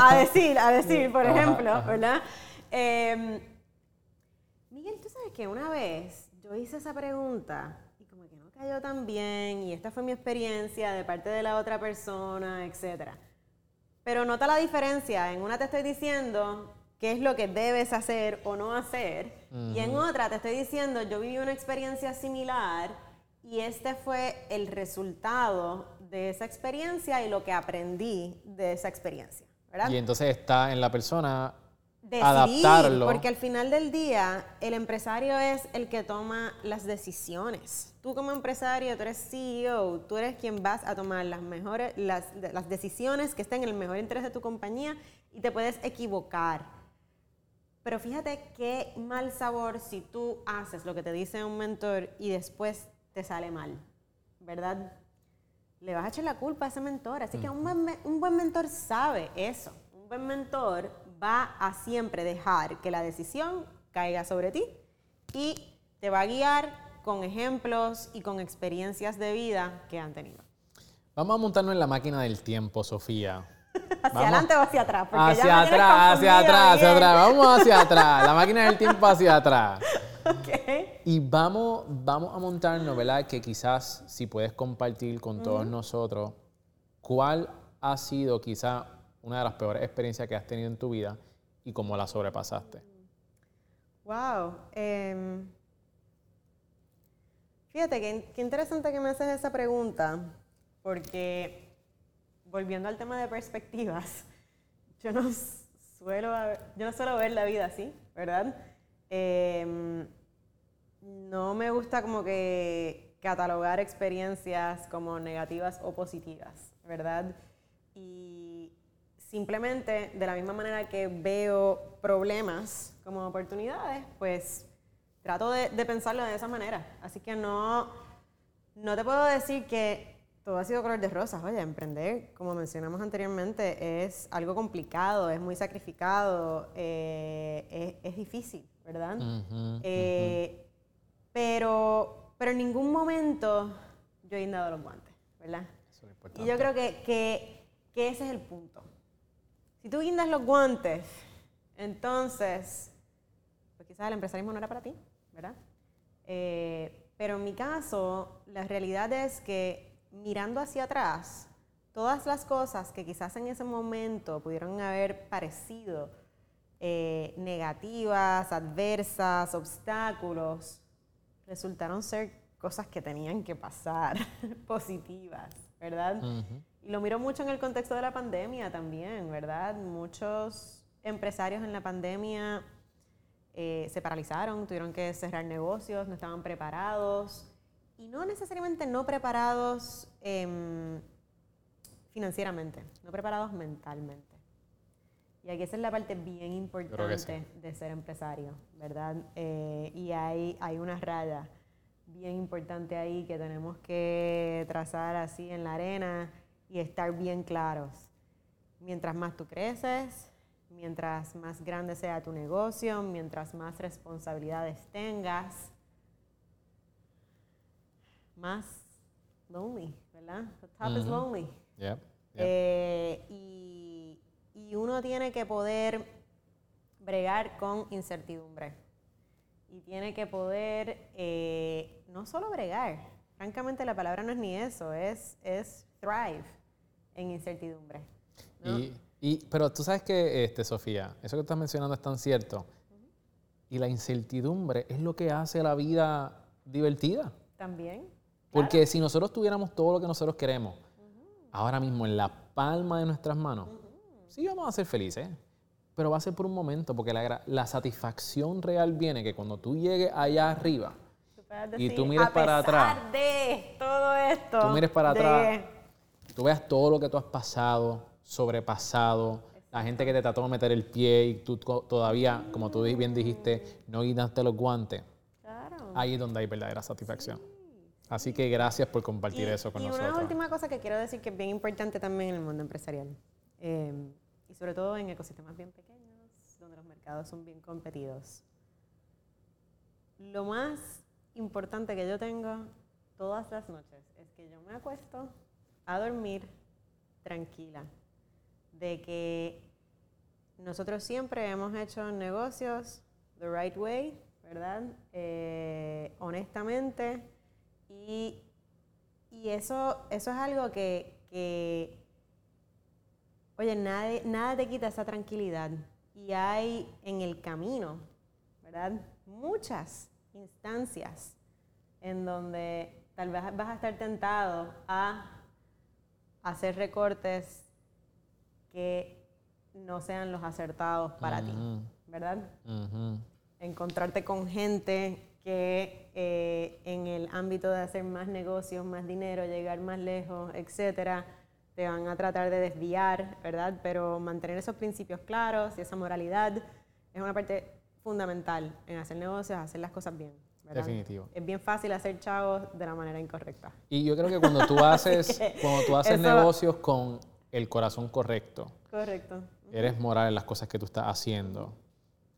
a decir, a decir, por ejemplo, ¿verdad? Em, Miguel, tú sabes que una vez yo hice esa pregunta y como que no cayó tan bien y esta fue mi experiencia de parte de la otra persona, etc. Pero nota la diferencia. En una te estoy diciendo qué es lo que debes hacer o no hacer y en otra te estoy diciendo yo viví una experiencia similar y este fue el resultado de esa experiencia y lo que aprendí de esa experiencia. ¿verdad? Y entonces está en la persona decidir, adaptarlo. porque al final del día el empresario es el que toma las decisiones. Tú como empresario, tú eres CEO, tú eres quien vas a tomar las mejores las, las decisiones que estén en el mejor interés de tu compañía y te puedes equivocar. Pero fíjate qué mal sabor si tú haces lo que te dice un mentor y después te sale mal, ¿verdad? Le vas a echar la culpa a ese mentor. Así que un buen, un buen mentor sabe eso. Un buen mentor va a siempre dejar que la decisión caiga sobre ti y te va a guiar con ejemplos y con experiencias de vida que han tenido. Vamos a montarnos en la máquina del tiempo, Sofía. *laughs* ¿Hacia Vamos. adelante o hacia atrás? Porque Hacia atrás, hacia atrás, hacia atrás. Vamos hacia atrás. La *laughs* máquina del tiempo hacia atrás. Ok. Y vamos, vamos a montarnos, ¿verdad? Que quizás si puedes compartir con todos nosotros, ¿cuál ha sido quizás una de las peores experiencias que has tenido en tu vida y cómo la sobrepasaste? Wow. em, fíjate, qué interesante que me haces esa pregunta, porque volviendo al tema de perspectivas, *laughs* yo no suelo, yo no suelo ver la vida así, ¿verdad? Em, no me gusta como que catalogar experiencias como negativas o positivas, ¿verdad? Y simplemente de la misma manera que veo problemas como oportunidades, pues trato de, de pensarlo de esa manera. Así que no, no te puedo decir que todo ha sido color de rosas. Oye, emprender, como mencionamos anteriormente, es algo complicado, es muy sacrificado, eh, es, es difícil, ¿verdad? Eh, pero, pero en ningún momento yo he guindado los guantes, ¿verdad? Eso es Y importante. yo creo que, que, que ese es el punto. Si tú guindas los guantes, entonces, pues quizás el empresarismo no era para ti, ¿verdad? Eh, pero en mi caso, la realidad es que mirando hacia atrás, todas las cosas que quizás en ese momento pudieron haber parecido eh, negativas, adversas, obstáculos, resultaron ser cosas que tenían que pasar, *laughs* positivas, ¿verdad? Y lo miro mucho en el contexto de la pandemia también, ¿verdad? Muchos empresarios en la pandemia eh, se paralizaron, tuvieron que cerrar negocios, no estaban preparados. Y no necesariamente no preparados em, financieramente, no preparados mentalmente. Y aquí esa es la parte bien importante sí. de ser empresario, ¿verdad? Eh, y hay, hay una raya bien importante ahí que tenemos que trazar así en la arena y estar bien claros. mientras más tú creces, mientras más grande sea tu negocio, mientras más responsabilidades tengas, más lonely, ¿verdad? The top is lonely. Yep. Eh, y, y uno tiene que poder bregar con incertidumbre. Y tiene que poder eh, no solo bregar, francamente la palabra no es ni eso, es, es thrive en incertidumbre. ¿no? Y, y- pero tú sabes que, este, Sofía, eso que estás mencionando es tan cierto. Y la incertidumbre es lo que hace la vida divertida. También. Porque si nosotros tuviéramos todo lo que nosotros queremos, ahora mismo en la palma de nuestras manos, sí vamos a ser felices, pero va a ser por un momento, porque la, la satisfacción real viene que cuando tú llegues allá arriba, Tú Y tú mires a para pesar atrás. de todo esto. tú mires para de- atrás, tú veas todo lo que tú has pasado, sobrepasado, la gente que te trató de meter el pie y tú todavía, como tú bien dijiste, no quitaste los guantes, Claro. ahí es donde hay verdadera satisfacción. Así que gracias por compartir Y- eso con y nosotros. una última cosa que quiero decir que es bien importante también en el mundo empresarial. eh, y sobre todo en ecosistemas bien pequeños, donde los mercados son bien competidos. Lo más importante que yo tengo todas las noches es que yo me acuesto a dormir tranquila. De que nosotros siempre hemos hecho negocios the right way, ¿verdad? Eh, honestamente. Y, y eso, eso es algo que, que, oye, nada, nada te quita esa tranquilidad. Y hay en el camino, ¿verdad? Muchas instancias en donde tal vez vas a estar tentado a hacer recortes que no sean los acertados para ti. ¿verdad? Encontrarte con gente que eh, en el ámbito de hacer más negocios, más dinero, llegar más lejos, etcétera, te van a tratar de desviar, ¿verdad? Pero mantener esos principios claros y esa moralidad es una parte fundamental en hacer negocios, hacer las cosas bien. ¿verdad? Definitivo. Es bien fácil hacer chavos de la manera incorrecta. Y yo creo que cuando tú haces, *laughs* cuando tú haces negocios con el corazón correcto, Correcto. eres moral en las cosas que tú estás haciendo,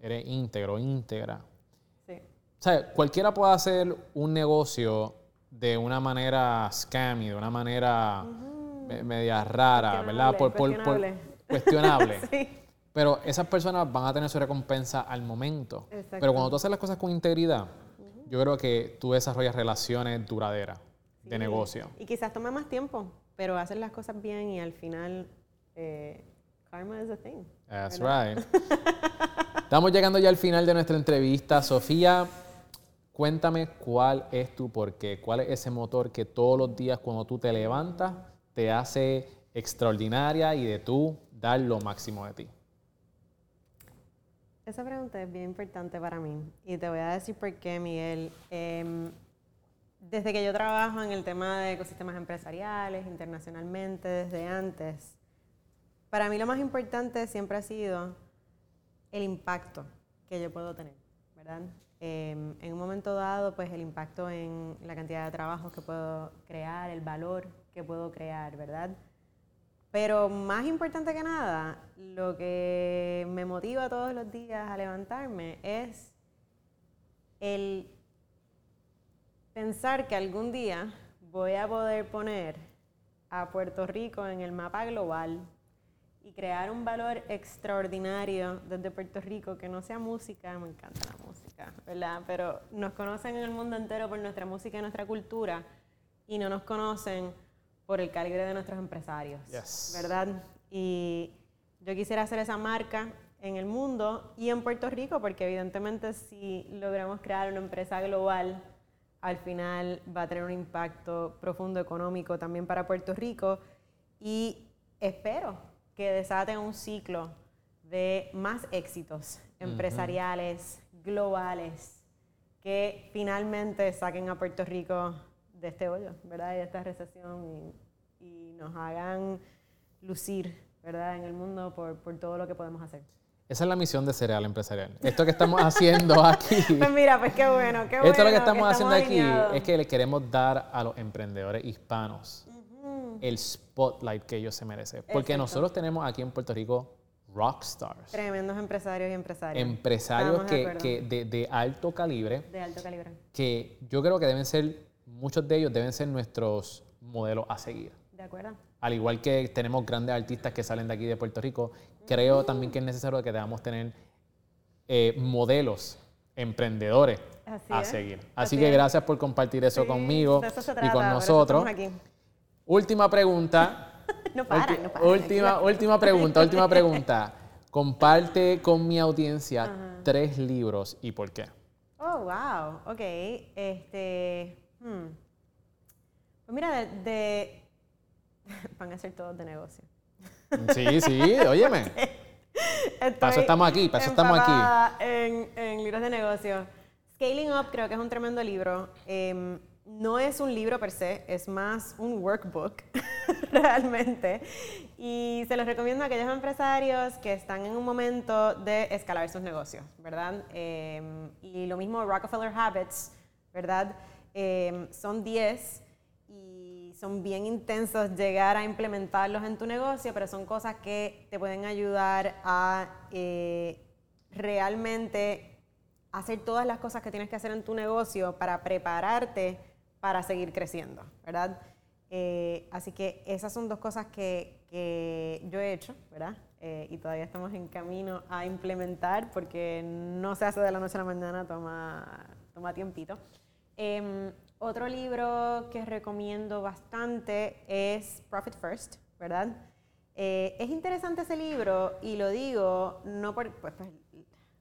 eres íntegro, íntegra. Sí. O sea, cualquiera puede hacer un negocio de una manera scammy, de una manera me- media rara, ¿verdad? Cuestionable, cuestionable. *laughs* Sí. Pero esas personas van a tener su recompensa al momento. Exacto. Pero cuando tú haces las cosas con integridad, yo creo que tú desarrollas relaciones duraderas de negocio. Y quizás tome más tiempo, pero hacer las cosas bien y al final eh, karma is a thing. That's ¿verdad? right. *laughs* Estamos llegando ya al final de nuestra entrevista. Sofía, cuéntame cuál es tu porqué, cuál es ese motor que todos los días cuando tú te levantas te hace extraordinaria y de tú dar lo máximo de ti. Esa pregunta es bien importante para mí y te voy a decir por qué, Miguel. Em, desde que yo trabajo en el tema de ecosistemas empresariales, internacionalmente, desde antes, para mí lo más importante siempre ha sido el impacto que yo puedo tener, ¿verdad? Em, en un momento dado, pues el impacto en la cantidad de trabajos que puedo crear, el valor que puedo crear, ¿verdad? Pero más importante que nada, lo que me motiva todos los días a levantarme es el pensar que algún día voy a poder poner a Puerto Rico en el mapa global y crear un valor extraordinario desde Puerto Rico que no sea música, me encanta la música, ¿verdad? Pero nos conocen en el mundo entero por nuestra música y nuestra cultura y no nos conocen por el calibre de nuestros empresarios, Yes. ¿verdad? Y yo quisiera hacer esa marca en el mundo y en Puerto Rico, porque evidentemente si logramos crear una empresa global, al final va a tener un impacto profundo económico también para Puerto Rico y espero que desaten un ciclo de más éxitos empresariales, globales, que finalmente saquen a Puerto Rico de este hoyo, ¿verdad? Y de esta recesión y, y nos hagan lucir, ¿verdad? En el mundo por, por todo lo que podemos hacer. Esa es la misión de Cereal Empresarial. Esto que estamos *laughs* haciendo aquí, Pues mira, pues qué bueno, qué bueno. esto lo que estamos haciendo aquí es que le queremos dar a los emprendedores hispanos el spotlight que ellos se merecen. Porque Exacto. nosotros tenemos aquí en Puerto Rico rockstars, Tremendos empresarios y empresarias. empresarios de que, que de, de alto calibre, De alto calibre. que yo creo que deben ser, muchos de ellos deben ser nuestros modelos a seguir. ¿De acuerdo? Al igual que tenemos grandes artistas que salen de aquí de Puerto Rico, creo también que es necesario que debamos tener eh, modelos emprendedores Así a es, seguir. Así, así que es. gracias por compartir eso Sí, conmigo eso y con nosotros. aquí. Última pregunta. *laughs* No Ulti- no paran. última, última pregunta, última pregunta. *laughs* Comparte con mi audiencia tres libros y por qué. Oh, wow. Ok. Este. hmm. Pues mira, de, de- *laughs* Van a ser todos de negocio. Sí, sí, óyeme. *laughs* Para eso estamos aquí, para eso estamos aquí. En, en libros de negocio. Scaling Up creo que es un tremendo libro. Em, no es un libro per se, es más un workbook, *laughs* realmente. Y se los recomiendo a aquellos empresarios que están en un momento de escalar sus negocios, ¿verdad? Em, y lo mismo Rockefeller Habits, ¿verdad? Em, son 10 y son bien intensos llegar a implementarlos en tu negocio, pero son cosas que te pueden ayudar a eh, realmente hacer todas las cosas que tienes que hacer en tu negocio para prepararte para seguir creciendo, ¿verdad? Eh, así que esas son dos cosas que, que yo he hecho, ¿verdad? Eh, y todavía estamos en camino a implementar porque no se hace de la noche a la mañana, toma, toma tiempito. Em, otro libro que recomiendo bastante es Profit First, ¿verdad? Eh, es interesante ese libro y lo digo no por, pues, pues,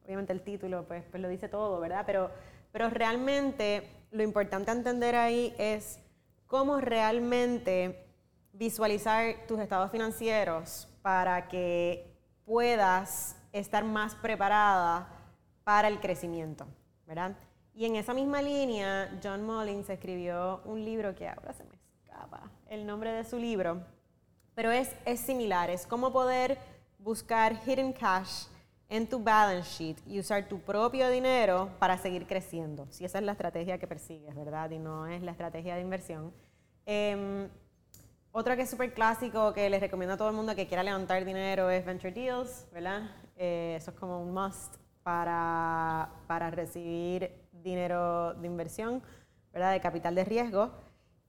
obviamente el título pues, pues lo dice todo, ¿verdad? Pero, pero realmente lo importante a entender ahí es cómo realmente visualizar tus estados financieros para que puedas estar más preparada para el crecimiento, ¿verdad? Y en esa misma línea, John Mullins escribió un libro que ahora se me escapa el nombre de su libro, pero es, es similar, es cómo poder buscar hidden cash en tu balance sheet y usar tu propio dinero para seguir creciendo, si esa es la estrategia que persigues, ¿verdad? Y no es la estrategia de inversión. Em, otro que es súper clásico que les recomiendo a todo el mundo que quiera levantar dinero es Venture Deals, ¿verdad? Eh, eso es como un must para, para recibir dinero de inversión, ¿verdad? De capital de riesgo.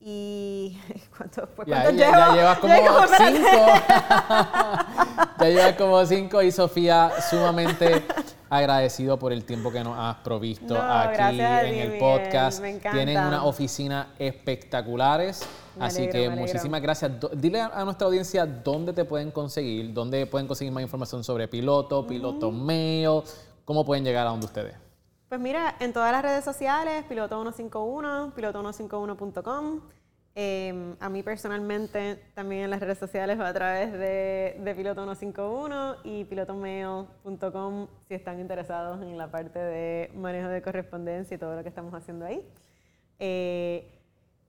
Y *laughs* ¿cuánto, pues, Ya, llevas *laughs* como cinco. *laughs* ya llevas como cinco y Sofía, sumamente agradecido por el tiempo que nos has provisto No, aquí en ti, el podcast. me encanta. Tienen una oficina espectaculares. Me así alegro, que muchísimas gracias. Dile a, a nuestra audiencia dónde te pueden conseguir, dónde pueden conseguir más información sobre piloto, piloto mail, cómo pueden llegar a donde ustedes. Pues mira, en todas las redes sociales, piloto151, piloto151.com. Eh, a mí personalmente también en las redes sociales va a través de, de piloto151 y pilotomail.com si están interesados en la parte de manejo de correspondencia y todo lo que estamos haciendo ahí. Eh,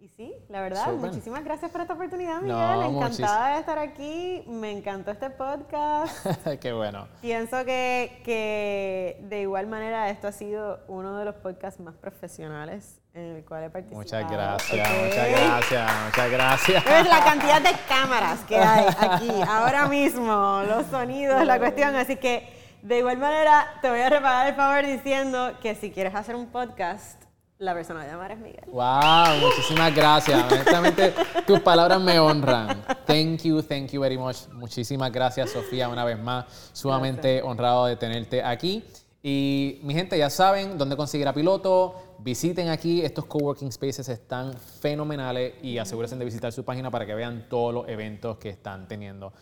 y sí, la verdad, Súper. muchísimas gracias por esta oportunidad, No, Miguel. muchis- Encantada de estar aquí. Me encantó este podcast. *laughs* Qué bueno. Pienso que, que de igual manera esto ha sido uno de los podcasts más profesionales en el cual he participado. Muchas gracias, ¿ok? muchas gracias, muchas gracias. Es la cantidad de cámaras que hay *laughs* aquí ahora mismo, los sonidos, la cuestión. Así que de igual manera te voy a repagar el favor diciendo que si quieres hacer un podcast, la persona a llamar es Miguel. Wow, muchísimas gracias. Honestamente, tus palabras me honran. Thank you, thank you very much. Muchísimas gracias, Sofía, una vez más. Sumamente honrado de tenerte aquí. Y mi gente, ya saben dónde conseguir a piloto. Visiten aquí, estos coworking spaces están fenomenales y asegúrense de visitar su página para que vean todos los eventos que están teniendo.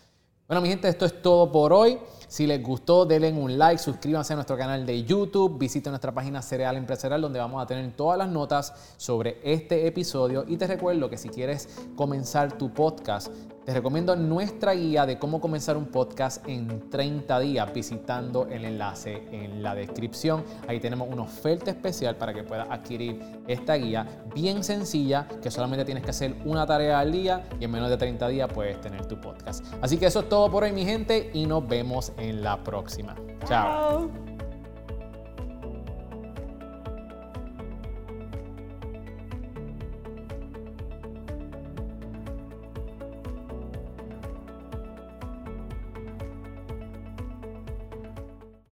Bueno, mi gente, esto es todo por hoy. Si les gustó, denle un like, suscríbanse a nuestro canal de YouTube, visiten nuestra página Cereal Empresarial donde vamos a tener todas las notas sobre este episodio y te recuerdo que si quieres comenzar tu podcast, te recomiendo nuestra guía de cómo comenzar un podcast en 30 días visitando el enlace en la descripción. Ahí tenemos una oferta especial para que puedas adquirir esta guía bien sencilla que solamente tienes que hacer una tarea al día y en menos de 30 días puedes tener tu podcast. Así que eso es todo por hoy mi gente y nos vemos en la próxima. Chao.